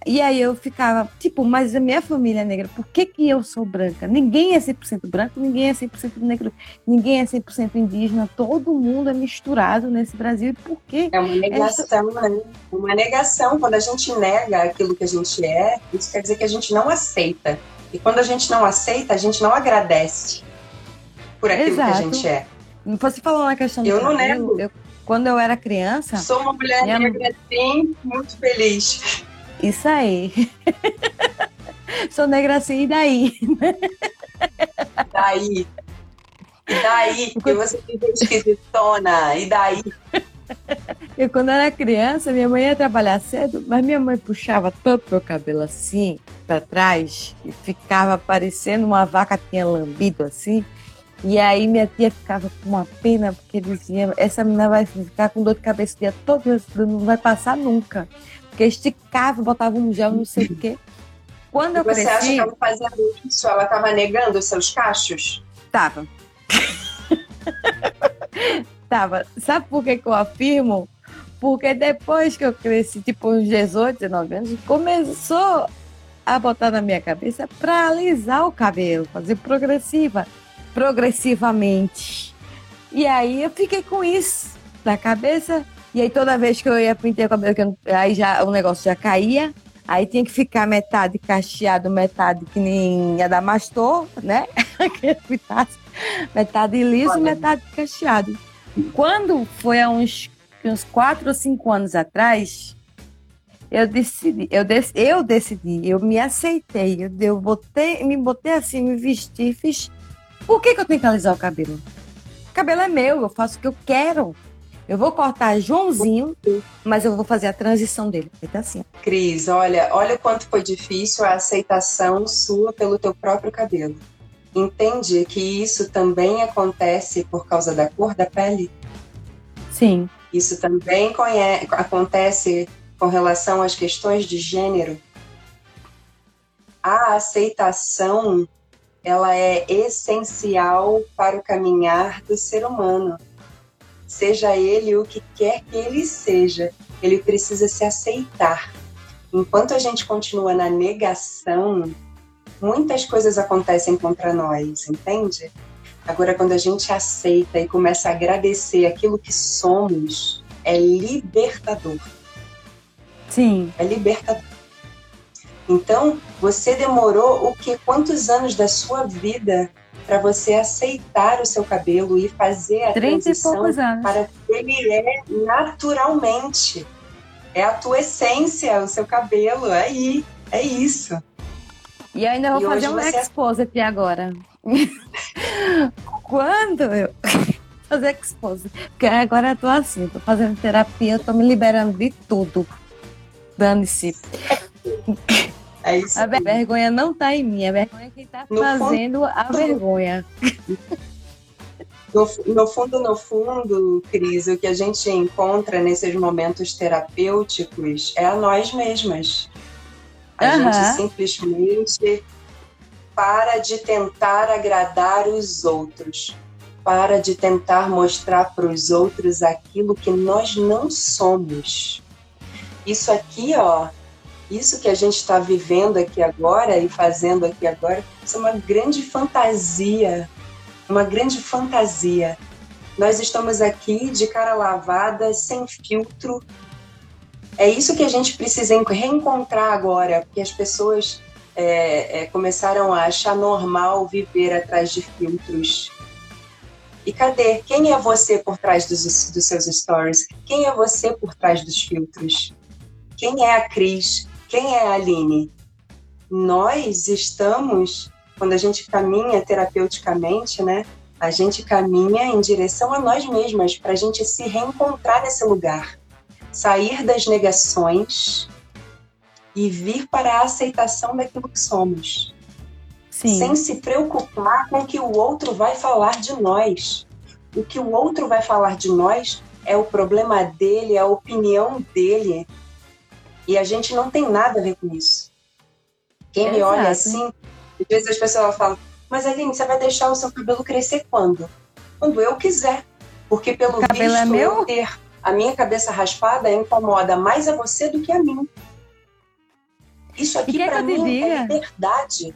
E aí eu ficava, tipo, mas a minha família é negra, por que, que eu sou branca? Ninguém é 100% branco, ninguém é 100% negro, ninguém é 100% indígena, todo mundo é misturado nesse Brasil. E por quê? É uma negação, né? Uma negação. Quando a gente nega aquilo que a gente é, isso quer dizer que a gente não aceita. E quando a gente não aceita, a gente não agradece por aquilo que a Exato. gente é. Você falou na questão do Eu não cabelo, nego. eu- quando eu era criança, Sou uma mulher Minha- negra, sim, muito feliz. isso aí. (laughs) Sou negra assim, e daí? Daí. E daí? Que você vê esquisitona. E daí? Eu, quando era criança, minha mãe ia trabalhar cedo, mas minha mãe puxava tanto meu cabelo assim, para trás, e ficava parecendo uma vaca tinha lambido assim. E aí minha tia ficava com uma pena, porque dizia, essa menina vai ficar com dor de cabeça o dia todo, não vai passar nunca. Porque esticava, botava um gel, não sei o quê. Quando eu Você cresci... acha que ela fazendo isso, ela estava negando os seus cachos? Tava. (laughs) Tava. Sabe por que, que eu afirmo? Porque depois que eu cresci, tipo uns 18, 19 anos, começou a botar na minha cabeça para alisar o cabelo, fazer progressiva, progressivamente. E aí eu fiquei com isso na cabeça. E aí toda vez que eu ia pintar o cabelo, aí já o negócio já caía. Aí tinha que ficar metade cacheado, metade que nem Adamastor, né? (laughs) metade liso, metade cacheado. Quando foi há uns, uns quatro ou cinco anos atrás, eu decidi, eu, dec, eu decidi, eu me aceitei, eu, eu botei, me botei assim, me vesti, fiz. Por que, que eu tenho que alisar o cabelo? O cabelo é meu, eu faço o que eu quero. Eu vou cortar Joãozinho, mas eu vou fazer a transição dele. Vai tá assim. Cris, olha, olha o quanto foi difícil a aceitação sua pelo teu próprio cabelo. Entende que isso também acontece por causa da cor da pele? Sim. Isso também acontece com relação às questões de gênero. A aceitação, ela é essencial para o caminhar do ser humano seja ele o que quer que ele seja, ele precisa se aceitar. Enquanto a gente continua na negação, muitas coisas acontecem contra nós, entende? Agora, quando a gente aceita e começa a agradecer aquilo que somos, é libertador. Sim. É libertador. Então, você demorou o que? Quantos anos da sua vida para você aceitar o seu cabelo e fazer a transição para que ele é naturalmente. É a tua essência, o seu cabelo, é aí, é isso. E ainda vou e fazer um você... exposit agora. (laughs) Quando eu (laughs) fazer exposit, porque agora eu tô assim, tô fazendo terapia, eu tô me liberando de tudo. Dane-se. (laughs) É isso. A vergonha não está em mim, a vergonha é quem está fazendo fundo, a vergonha. No, no, fundo, no fundo, Cris, o que a gente encontra nesses momentos terapêuticos é a nós mesmas. A uhum. gente simplesmente para de tentar agradar os outros, para de tentar mostrar para os outros aquilo que nós não somos. Isso aqui, ó, isso que a gente está vivendo aqui agora e fazendo aqui agora, isso é uma grande fantasia, uma grande fantasia. Nós estamos aqui de cara lavada, sem filtro. É isso que a gente precisa reencontrar agora, porque as pessoas é, é, começaram a achar normal viver atrás de filtros. E cadê? Quem é você por trás dos, dos seus stories? Quem é você por trás dos filtros? Quem é a Cris? Quem é a Aline? Nós estamos, quando a gente caminha terapeuticamente, né? A gente caminha em direção a nós mesmas, para a gente se reencontrar nesse lugar. Sair das negações e vir para a aceitação daquilo que somos. Sim. Sem se preocupar com o que o outro vai falar de nós. O que o outro vai falar de nós é o problema dele, é a opinião dele, e a gente não tem nada a ver com isso. Quem me olha assim, às vezes as pessoas falam, mas Aline, você vai deixar o seu cabelo crescer quando? Quando eu quiser. Porque pelo visto, é meu? ter a minha cabeça raspada incomoda mais a você do que a mim. Isso aqui para mim é liberdade.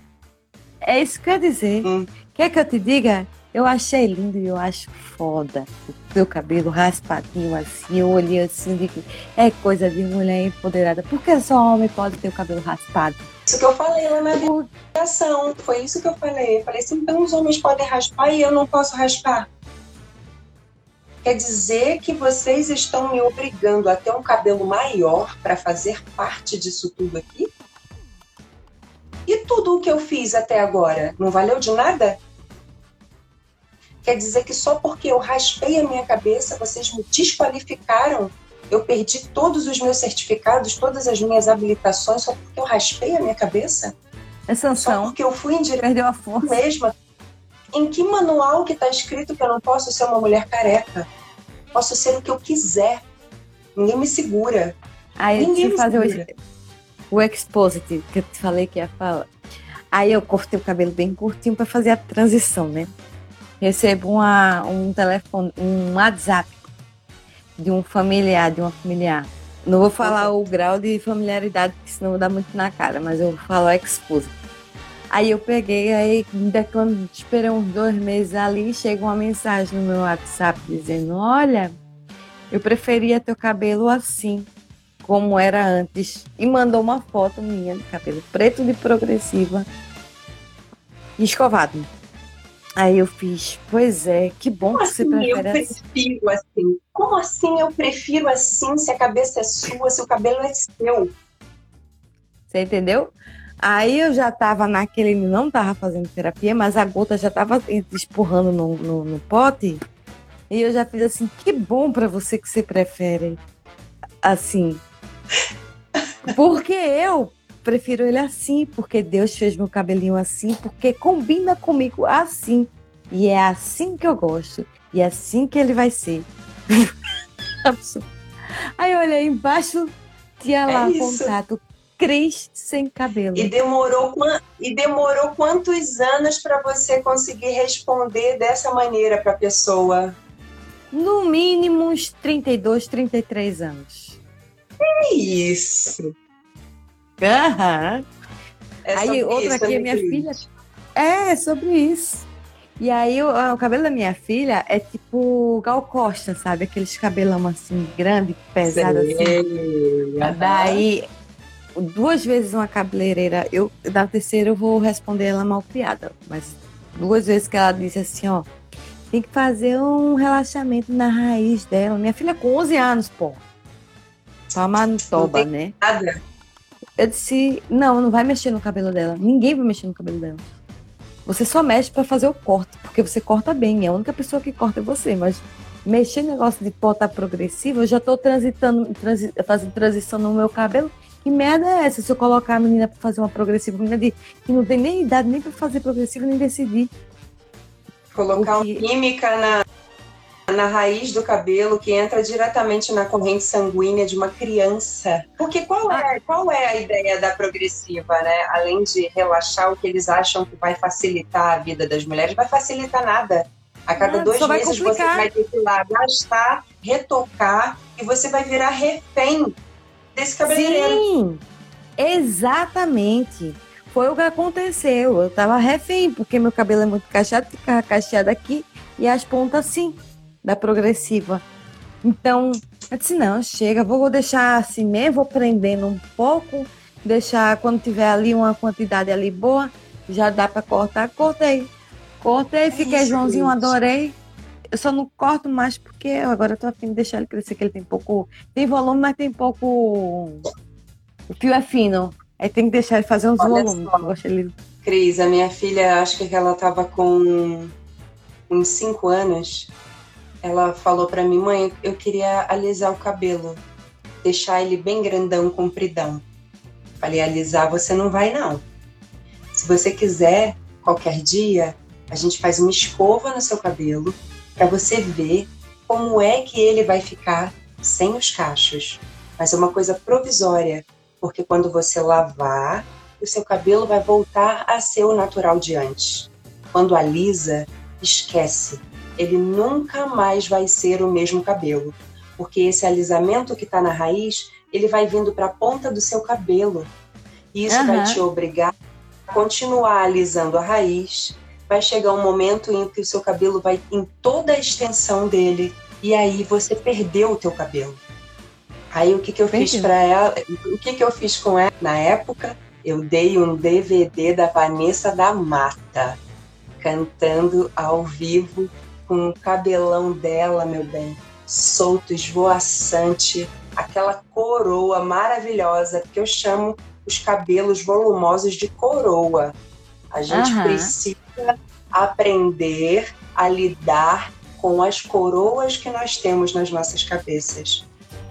É isso que eu ia dizer. Hum. Quer que eu te diga? Eu achei lindo e eu acho foda. O teu cabelo raspadinho assim, eu olhei assim, digo, é coisa de mulher empoderada. Por que só homem pode ter o cabelo raspado? Isso que eu falei lá na ligação. Foi isso que eu falei. Eu falei assim, então os homens podem raspar e eu não posso raspar. Quer dizer que vocês estão me obrigando a ter um cabelo maior para fazer parte disso tudo aqui? E tudo o que eu fiz até agora não valeu de nada? Quer dizer que só porque eu raspei a minha cabeça, vocês me desqualificaram Eu perdi todos os meus certificados, todas as minhas habilitações só porque eu raspei a minha cabeça? É Só sanção. porque eu fui em direção Perdeu a força. mesma? Em que manual que está escrito que eu não posso ser uma mulher careca? Posso ser o que eu quiser. Ninguém me segura. Aí Ninguém que fazer segura. o, o expositive, que eu te falei que ia falar. Aí eu cortei o cabelo bem curtinho para fazer a transição, né? Recebo uma, um telefone, um WhatsApp de um familiar, de uma familiar. Não vou falar o grau de familiaridade, porque senão dá muito na cara, mas eu vou falar expositive. Aí eu peguei, aí quando esperei uns dois meses ali, chega uma mensagem no meu WhatsApp dizendo, olha, eu preferia teu cabelo assim, como era antes. E mandou uma foto minha de cabelo preto de progressiva escovado. Aí eu fiz, pois é, que bom Como que você assim eu prefere assim. prefiro assim? Como assim eu prefiro assim se a cabeça é sua, se o cabelo é seu? Você entendeu? Aí eu já tava naquele, não tava fazendo terapia, mas a gota já tava espurrando no, no, no pote. E eu já fiz assim, que bom pra você que você prefere assim. Porque eu prefiro ele assim, porque Deus fez meu cabelinho assim, porque combina comigo assim. E é assim que eu gosto. E é assim que ele vai ser. (laughs) Aí olhei embaixo, tinha É lá isso. contato Cris sem cabelo. E demorou, e demorou quantos anos para você conseguir responder dessa maneira para a pessoa? No mínimo uns 32, 33 anos. Que isso? Aham. É Aí outra isso, aqui, né, minha filha. É, sobre isso. E aí o, o cabelo da minha filha é tipo Gal Costa, sabe? Aqueles cabelão assim, grande, pesado assim. Sei, aham. Daí, duas vezes uma cabeleireira, eu, da terceira eu vou responder ela mal criada, mas duas vezes que ela disse assim, ó, tem que fazer um relaxamento na raiz dela. Minha filha com 11 anos, pô. Toma no toba, tem- né? Nada. Eu disse, não, não vai mexer no cabelo dela. Ninguém vai mexer no cabelo dela. Você só mexe pra fazer o corte, porque você corta bem. A única pessoa que corta é você, mas mexer no negócio de botar progressivo, eu já tô transitando, transi, fazendo transição no meu cabelo. Que merda é essa se eu colocar a menina pra fazer uma progressiva? Menina de, que não tem nem idade nem pra fazer progressiva, nem decidir. Colocar O uma que- química na, na raiz do cabelo que entra diretamente na corrente sanguínea de uma criança. Porque qual é, qual é a ideia da progressiva, né? Além de relaxar o que eles acham que vai facilitar a vida das mulheres, vai facilitar nada. A cada dois meses você vai ter que ir lá gastar, retocar e você vai virar refém desse cabeleireiro. Sim, exatamente. Foi o que aconteceu. Eu tava refém, porque meu cabelo é muito cacheado, ficava cacheado aqui e as pontas assim, da progressiva. Então, eu disse, não, chega, vou deixar assim mesmo, vou prendendo um pouco, deixar quando tiver ali uma quantidade ali boa, já dá para cortar, cortei. Cortei, fiquei isso, Joãozinho, gente. adorei. Eu só não corto mais porque eu agora tô afim de deixar ele crescer, que ele tem pouco. Tem volume, mas tem pouco. O fio é fino. Aí tem que deixar ele fazer uns Olha volumes. Eu gosto ele. Cris, a minha filha, acho que ela estava com uns 5 anos. Ela falou para mim, mãe, eu queria alisar o cabelo, deixar ele bem grandão, compridão. Falei, alisar você não vai não. Se você quiser, qualquer dia, a gente faz uma escova no seu cabelo para você ver como é que ele vai ficar sem os cachos. Mas é uma coisa provisória, porque quando você lavar, o seu cabelo vai voltar a ser o natural de antes. Quando alisa, esquece. Ele nunca mais vai ser o mesmo cabelo, porque esse alisamento que está na raiz, ele vai vindo para a ponta do seu cabelo. E isso vai Aham. te obrigar a continuar alisando a raiz. Vai chegar um momento em que o seu cabelo vai em toda a extensão dele e aí você perdeu o teu cabelo. Aí o que que eu fiz Perdeu. para ela? O que que eu fiz com ela na época? Eu dei um DVD da Vanessa da Mata cantando ao vivo com o cabelão dela, meu bem, solto, esvoaçante, aquela coroa maravilhosa que eu chamo os cabelos volumosos de coroa. A gente Aham. precisa aprender a lidar com as coroas que nós temos nas nossas cabeças.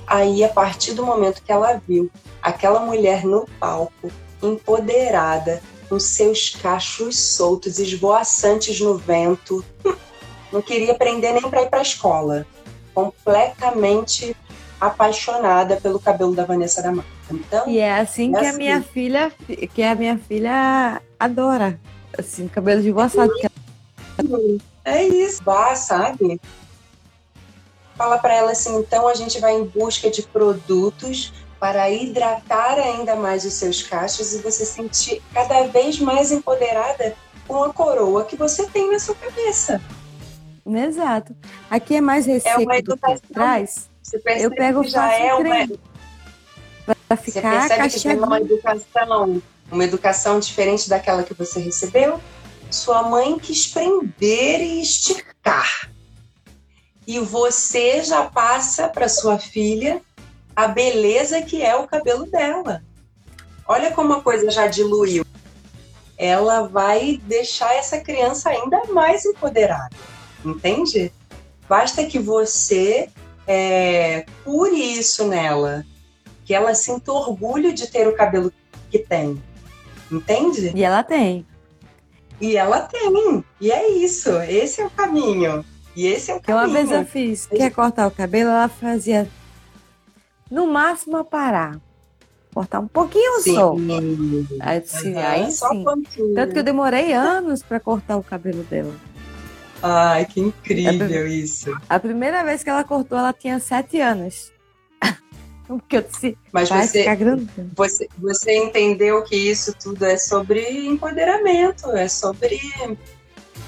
Aí, a partir do momento que ela viu aquela mulher no palco, empoderada, com seus cachos soltos, esvoaçantes no vento, (laughs) não queria aprender nem para ir para a escola. Completamente apaixonada pelo cabelo da Vanessa da Mata. Então, e é assim é que assim. a minha filha, que a minha filha adora, assim, cabelo de voaçado. É isso, vá, sabe? Fala para ela assim, então a gente vai em busca de produtos para hidratar ainda mais os seus cachos e você sentir cada vez mais empoderada com a coroa que você tem na sua cabeça. Exato. Aqui é mais receita é uma educação, do que atrás. eu pego já é uma para ficar você percebe que tem uma educação, uma educação diferente daquela que você recebeu. Sua mãe quis prender e esticar. E você já passa para sua filha a beleza que é o cabelo dela. Olha como a coisa já diluiu. Ela vai deixar essa criança ainda mais empoderada, entende? Basta que você é, cure isso nela, que ela sinta orgulho de ter o cabelo que tem, entende? E ela tem. E ela tem. E é isso. Esse é o caminho. E esse é o caminho. Uma vez eu fiz, quer cortar o cabelo, ela fazia no máximo a parar. Cortar um pouquinho sim. só. Aí, sim, uhum, aí sim. Tanto que eu demorei anos para cortar o cabelo dela. Ai, que incrível a, isso. A primeira vez que ela cortou, ela tinha sete anos. (laughs) Porque eu disse, Mas você, você, você entendeu que isso tudo é sobre empoderamento, é sobre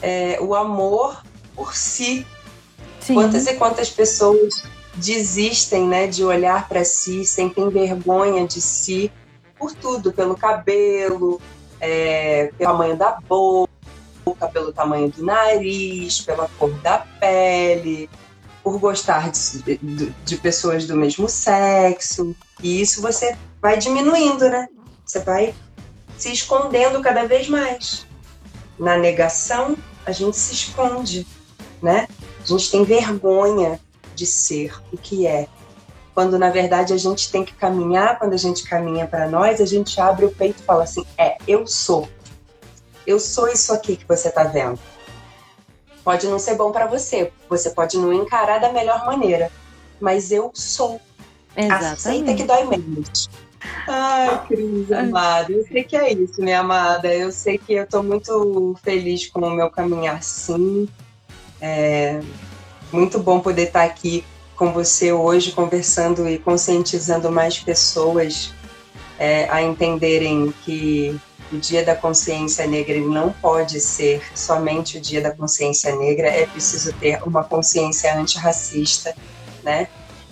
é, o amor por si. Sim. Quantas e quantas pessoas desistem né, de olhar para si, sentem vergonha de si por tudo, pelo cabelo, é, pelo tamanho da boca, pelo tamanho do nariz, pela cor da pele, por gostar de, de, de pessoas do mesmo sexo. E isso você vai diminuindo, né? Você vai se escondendo cada vez mais. Na negação, a gente se esconde, né? A gente tem vergonha de ser o que é. Quando na verdade a gente tem que caminhar, quando a gente caminha para nós, a gente abre o peito e fala assim: é, eu sou. Eu sou isso aqui que você está vendo. Pode não ser bom para você, você pode não encarar da melhor maneira, mas eu sou. Exatamente. Aceita que dói menos. Ai, Cris, amada, eu sei que é isso, minha amada. Eu sei que eu estou muito feliz com o meu caminhar, sim. É, muito bom poder estar aqui com você hoje, conversando e conscientizando mais pessoas é, a entenderem que o Dia da Consciência Negra não pode ser somente o Dia da Consciência Negra, é preciso ter uma consciência antirracista, né?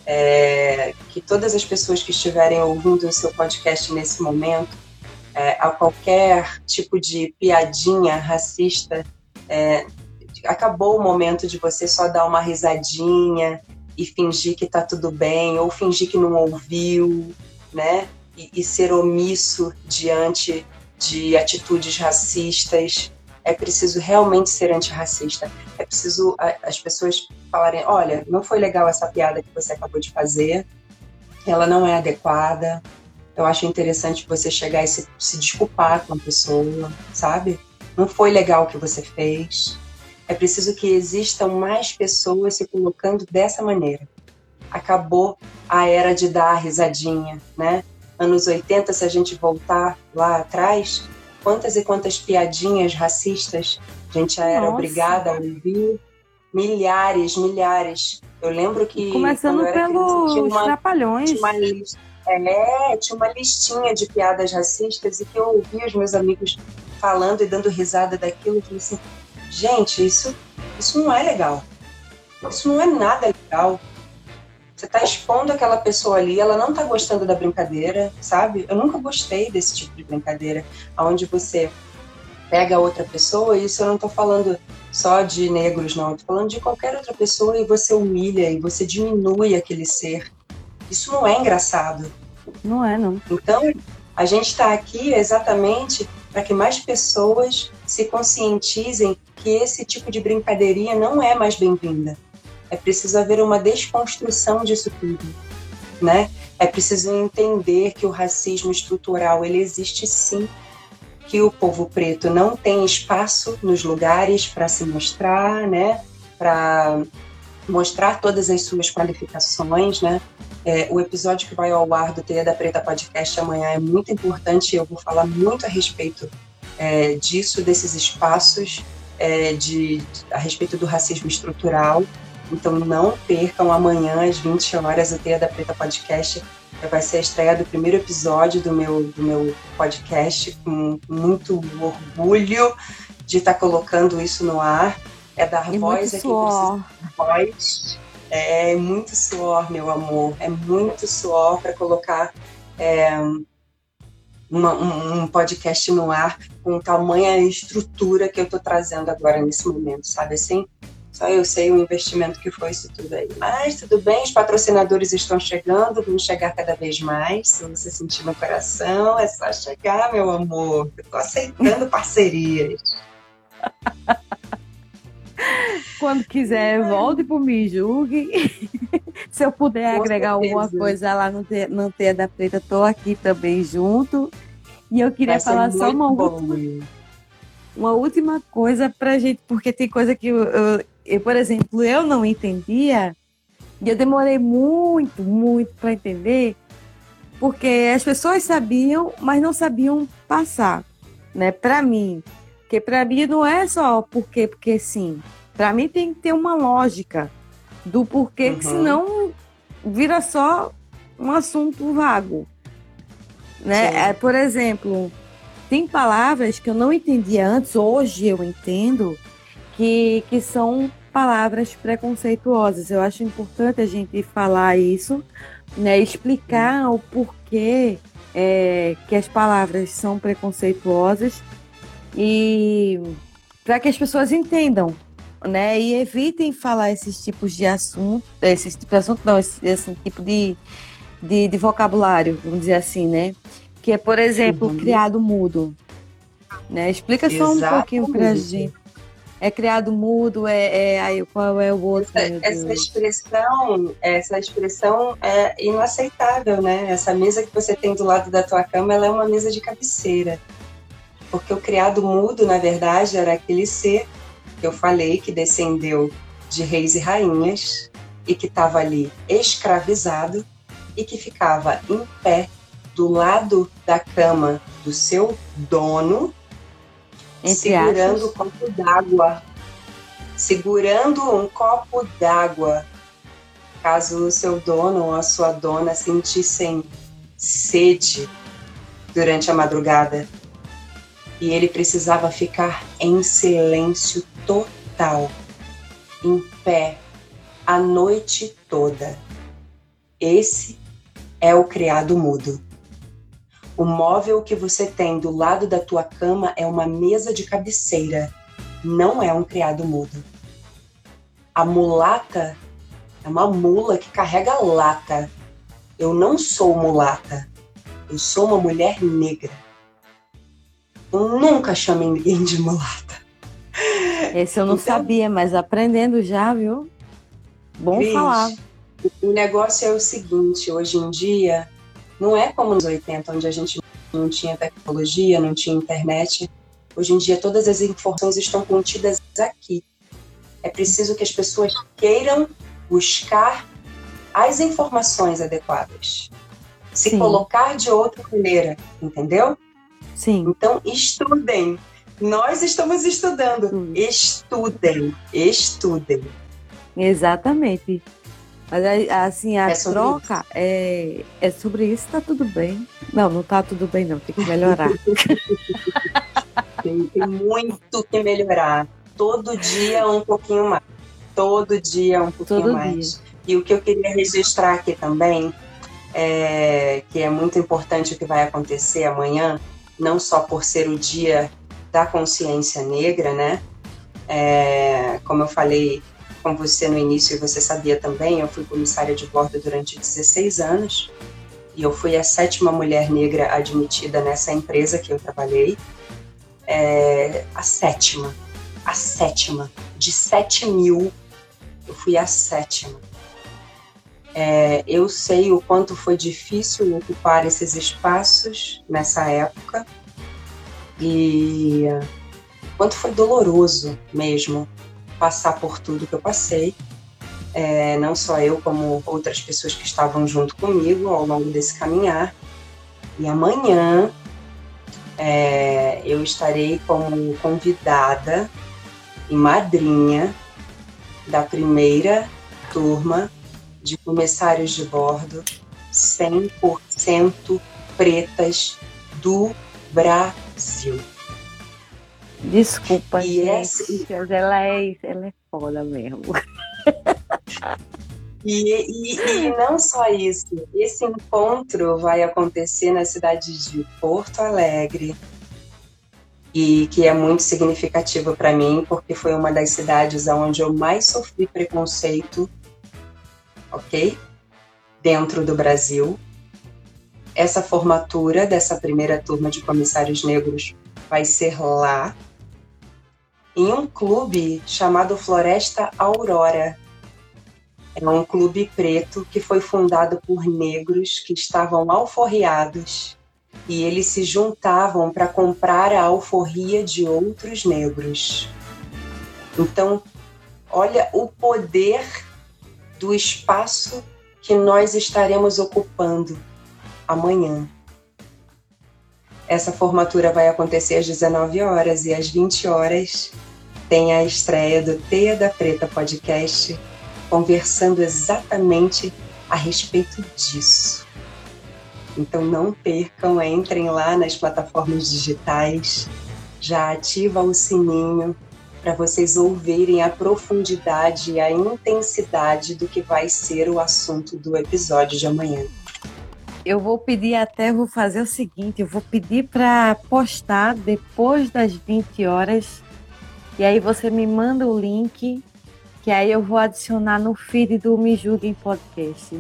É, que todas as pessoas que estiverem ouvindo o seu podcast nesse momento, é, a qualquer tipo de piadinha racista, é, acabou o momento de você só dar uma risadinha e fingir que tá tudo bem, ou fingir que não ouviu, né? E, e ser omisso diante de atitudes racistas. É preciso realmente ser antirracista. É preciso as pessoas falarem: olha, não foi legal essa piada que você acabou de fazer, ela não é adequada. Eu acho interessante você chegar e se, se desculpar com a pessoa, sabe? Não foi legal o que você fez. É preciso que existam mais pessoas se colocando dessa maneira. Acabou a era de dar risadinha, né? Anos 80, se a gente voltar lá atrás, quantas e quantas piadinhas racistas a gente já era Nossa. obrigada a ouvir. Milhares, milhares. Eu lembro que. Começando pelos uma, trapalhões. Tinha uma, lista, é, tinha uma listinha de piadas racistas e que eu ouvia os meus amigos falando e dando risada daquilo. Eu falei assim: Gente, isso, isso não é legal. Isso não é nada legal. Você está expondo aquela pessoa ali, ela não está gostando da brincadeira, sabe? Eu nunca gostei desse tipo de brincadeira, onde você pega outra pessoa, e isso eu não estou falando só de negros, não, estou falando de qualquer outra pessoa e você humilha e você diminui aquele ser. Isso não é engraçado. Não é, não. Então, a gente está aqui exatamente para que mais pessoas se conscientizem que esse tipo de brincadeirinha não é mais bem-vinda. É preciso haver uma desconstrução disso tudo. né? É preciso entender que o racismo estrutural ele existe sim, que o povo preto não tem espaço nos lugares para se mostrar, né? Para mostrar todas as suas qualificações, né? É, o episódio que vai ao ar do Teia da Preta Podcast amanhã é muito importante. Eu vou falar muito a respeito é, disso, desses espaços, é, de, a respeito do racismo estrutural. Então não percam amanhã às 20 horas o Teia da Preta Podcast. Vai ser a estreia do primeiro episódio do meu, do meu podcast, com muito orgulho de estar colocando isso no ar. É dar E voz muito a quem suor. precisa de voz. É muito suor, meu amor. É muito suor para colocar é, uma- um, um podcast no ar com tamanha estrutura que eu estou trazendo agora nesse momento, sabe assim? Só eu sei o investimento que foi isso tudo aí. Mas tudo bem, os patrocinadores estão chegando, vão chegar cada vez mais. Se você sentir no coração, é só chegar, meu amor. Eu tô aceitando parcerias. (laughs) Quando quiser, volte por Me Julgue. (laughs) Se eu puder Com agregar alguma certeza. coisa lá no, te, no Teia da Preta, tô aqui também junto. E eu queria falar só uma bom. última, uma última coisa pra gente, porque tem coisa que eu, eu- eu, por exemplo, eu não entendia, e eu demorei muito, muito para entender, porque as pessoas sabiam, mas não sabiam passar, né, para mim. Porque para mim não é só porque, porque sim. Para mim tem que ter uma lógica do porquê, que Uhum. senão vira só um assunto vago. Né? É, por exemplo, tem palavras que eu não entendia antes, hoje eu entendo, que, que são palavras preconceituosas. Eu acho importante a gente falar isso, né? explicar o porquê é, que as palavras são preconceituosas e para que as pessoas entendam, né? E evitem falar esses tipos de assunto, esses tipos de assunto, não, esse, esse tipo de, de, de vocabulário, vamos dizer assim, né? Que é, por exemplo, Uhum. criado mudo. Né? Explica só um pouquinho pra Exatamente. gente. É criado mudo, é, é aí qual é o outro? Essa, essa expressão, essa expressão é inaceitável, né? Essa mesa que você tem do lado da tua cama, ela é uma mesa de cabeceira. Porque o criado mudo, na verdade, era aquele ser que eu falei que descendeu de reis e rainhas e que estava ali escravizado e que ficava em pé do lado da cama do seu dono Entre segurando aspas. um copo d'água. Segurando um copo d'água. Caso o seu dono ou a sua dona sentissem sede durante a madrugada. E ele precisava ficar em silêncio total, em pé, a noite toda. Esse é o criado mudo. O móvel que você tem do lado da tua cama é uma mesa de cabeceira, não é um criado mudo. A mulata é uma mula que carrega lata. Eu não sou mulata. Eu sou uma mulher negra. Nunca chamei ninguém de mulata. Esse eu não Então- sabia, mas aprendendo já, viu? Bom Cris, falar. O negócio é o seguinte, hoje em dia, não é como nos 80, onde a gente não tinha tecnologia, não tinha internet. Hoje em dia, todas as informações estão contidas aqui. É preciso que as pessoas queiram buscar as informações adequadas. Se Sim. colocar de outra maneira, entendeu? Sim. Então, estudem. Nós estamos estudando. Hum. Estudem, estudem. Exatamente. Mas assim, a É troca é, é sobre isso, tá tudo bem. Não, não tá tudo bem, não. Tem que melhorar. (laughs) Tem, tem muito que melhorar. Todo dia um pouquinho mais. Todo dia um pouquinho Todo mais. E o que eu queria registrar aqui também, é, que é muito importante o que vai acontecer amanhã, não só por ser o dia da consciência negra, né? É, como eu falei com você no início e você sabia também, eu fui comissária de bordo durante 16 anos e eu fui a sétima mulher negra admitida nessa empresa que eu trabalhei. É, a sétima, a sétima, de 7 mil, eu fui a sétima. É, eu sei o quanto foi difícil ocupar esses espaços nessa época e quanto foi doloroso mesmo passar por tudo que eu passei. É, não só eu, como outras pessoas que estavam junto comigo ao longo desse caminhar. E amanhã é, eu estarei como convidada e madrinha da primeira turma de comissários de bordo 100% pretas do Brasil. Desculpa, E gente, essa- ela é, ela é foda mesmo. E, e, e não só isso, esse encontro vai acontecer na cidade de Porto Alegre, e que é muito significativo para mim, porque foi uma das cidades onde eu mais sofri preconceito, ok? Dentro do Brasil. Essa formatura dessa primeira turma de comissários negros vai ser lá, em um clube chamado Floresta Aurora. É um clube preto que foi fundado por negros que estavam alforriados e eles se juntavam para comprar a alforria de outros negros. Então, olha o poder do espaço que nós estaremos ocupando amanhã. Essa formatura vai acontecer às 19 horas e às 20 horas tem a estreia do Teia da Preta podcast conversando exatamente a respeito disso. Então não percam, entrem lá nas plataformas digitais, já ativa o sininho para vocês ouvirem a profundidade e a intensidade do que vai ser o assunto do episódio de amanhã. Eu vou pedir até, vou fazer o seguinte, eu vou pedir para postar depois das 20 horas e aí você me manda o link que aí eu vou adicionar no feed do Me Julguem Podcast.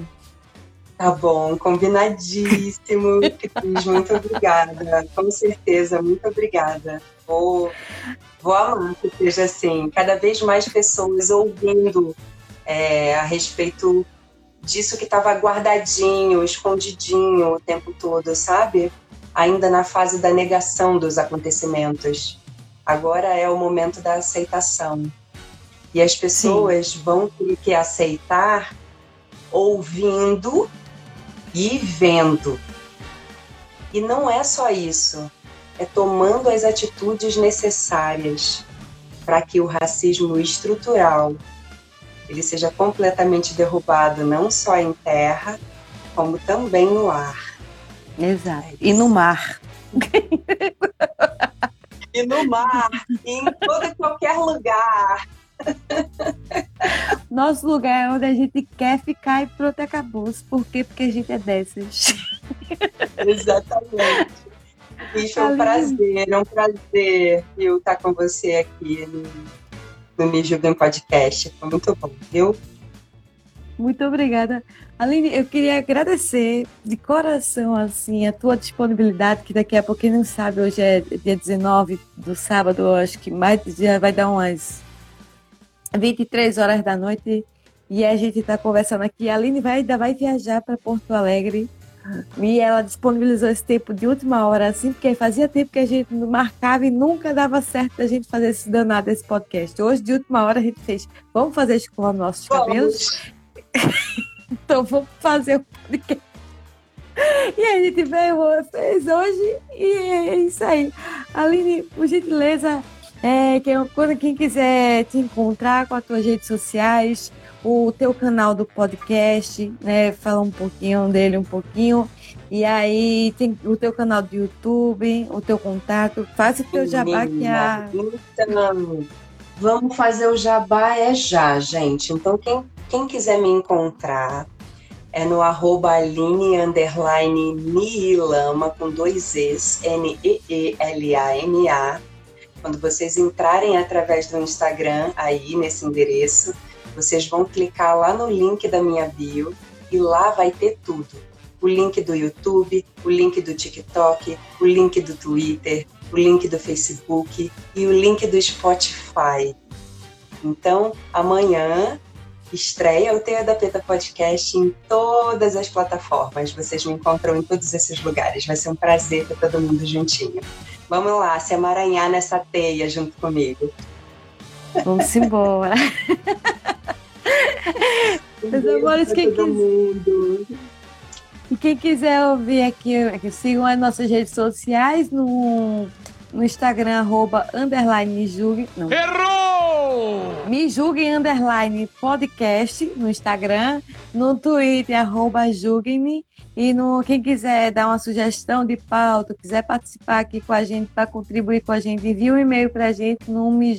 Tá bom, combinadíssimo, Cris, muito obrigada. Com certeza, muito obrigada. Vou, vou amar que seja assim, cada vez mais pessoas ouvindo é, a respeito disso que estava guardadinho, escondidinho o tempo todo, sabe? Ainda na fase da negação dos acontecimentos. Agora é o momento da aceitação. E as pessoas vão ter que aceitar ouvindo e vendo. E não é só isso, é tomando as atitudes necessárias para que o racismo estrutural ele seja completamente derrubado não só em terra, como também no ar. Exato. E no mar. E no mar, e em todo e qualquer lugar. Nosso lugar é onde a gente quer ficar e pronto, acabou. Por quê? Porque a gente é dessas. Exatamente. E foi um Aline. prazer, é um prazer eu estar com você aqui no, no Me Julguem Podcast. Foi muito bom, viu? Muito obrigada. Aline, eu queria agradecer de coração assim a tua disponibilidade, que daqui a pouco quem não sabe, hoje é dia 19 do sábado, acho que mais já vai dar umas 23 horas da noite e a gente está conversando aqui. A Aline vai, ainda vai viajar para Porto Alegre e ela disponibilizou esse tempo de última hora, assim, porque fazia tempo que a gente não marcava e nunca dava certo a gente fazer esse danado desse podcast. Hoje, de última hora, a gente fez, vamos fazer escovar nossos cabelos? (laughs) Então vamos fazer o podcast. E a gente veio, fez hoje e é isso aí. Aline, por gentileza, é, quem, quando quem quiser te encontrar com as tuas redes sociais, o teu canal do podcast, né? Fala um pouquinho dele, um pouquinho. E aí tem o teu canal do YouTube, o teu contato, faça o teu jabá que a. Então, vamos fazer o jabá é já, gente. Então, quem, quem quiser me encontrar é no arroba Aline underline Niilama com dois E's, N-E-E-L-A-M-A. Quando vocês entrarem através do Instagram aí nesse endereço, vocês vão clicar lá no link da minha bio e lá vai ter tudo. O link do YouTube, o link do TikTok, o link do Twitter, o link do Facebook e o link do Spotify. Então, amanhã Estreia o Teia da Peta Podcast em todas as plataformas. Vocês me encontram em todos esses lugares. Vai ser um prazer ter todo mundo juntinho. Vamos lá, se emaranhar nessa teia junto comigo. Vamos embora. (laughs) Meus amores, quem quiser. E quem quiser ouvir aqui, aqui, sigam as nossas redes sociais no, no Instagram, arroba, underline me julgue. Não. Errou! Me julguem, underline podcast no Instagram, no Twitter, arroba julguem-me. E no, quem quiser dar uma sugestão de pauta, quiser participar aqui com a gente, para contribuir com a gente, envie um e-mail para a gente no me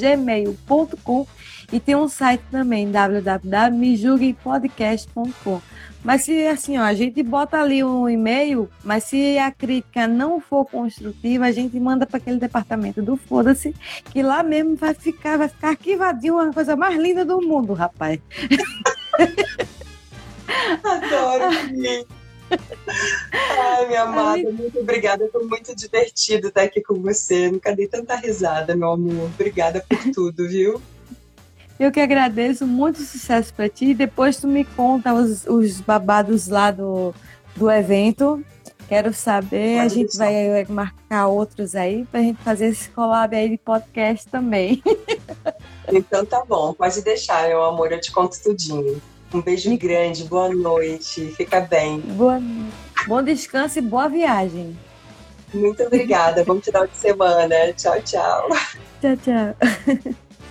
gmail.com e tem um site também, www.mejulguempodcast.com. Mas se assim, ó, a gente bota ali um e-mail, mas se a crítica não for construtiva, a gente manda para aquele departamento do foda-se, que lá mesmo vai ficar, vai ficar arquivadinho, uma coisa mais linda do mundo, rapaz. Adoro, Ai, minha amada, muito obrigada. Foi muito divertido estar aqui com você. Nunca dei tanta risada, meu amor. Obrigada por tudo, viu? Eu que agradeço, muito sucesso para ti. Depois tu me conta os, os babados lá do, do evento. Quero saber, a gente vai marcar outros aí para a gente fazer esse collab aí de podcast também. (laughs) Então tá bom, pode deixar, meu amor, eu te conto tudinho. Um beijo me... grande, boa noite, fica bem. Boa... Bom descanso e boa viagem. Muito obrigada, bom final de semana. Tchau, tchau. Tchau, tchau. (laughs)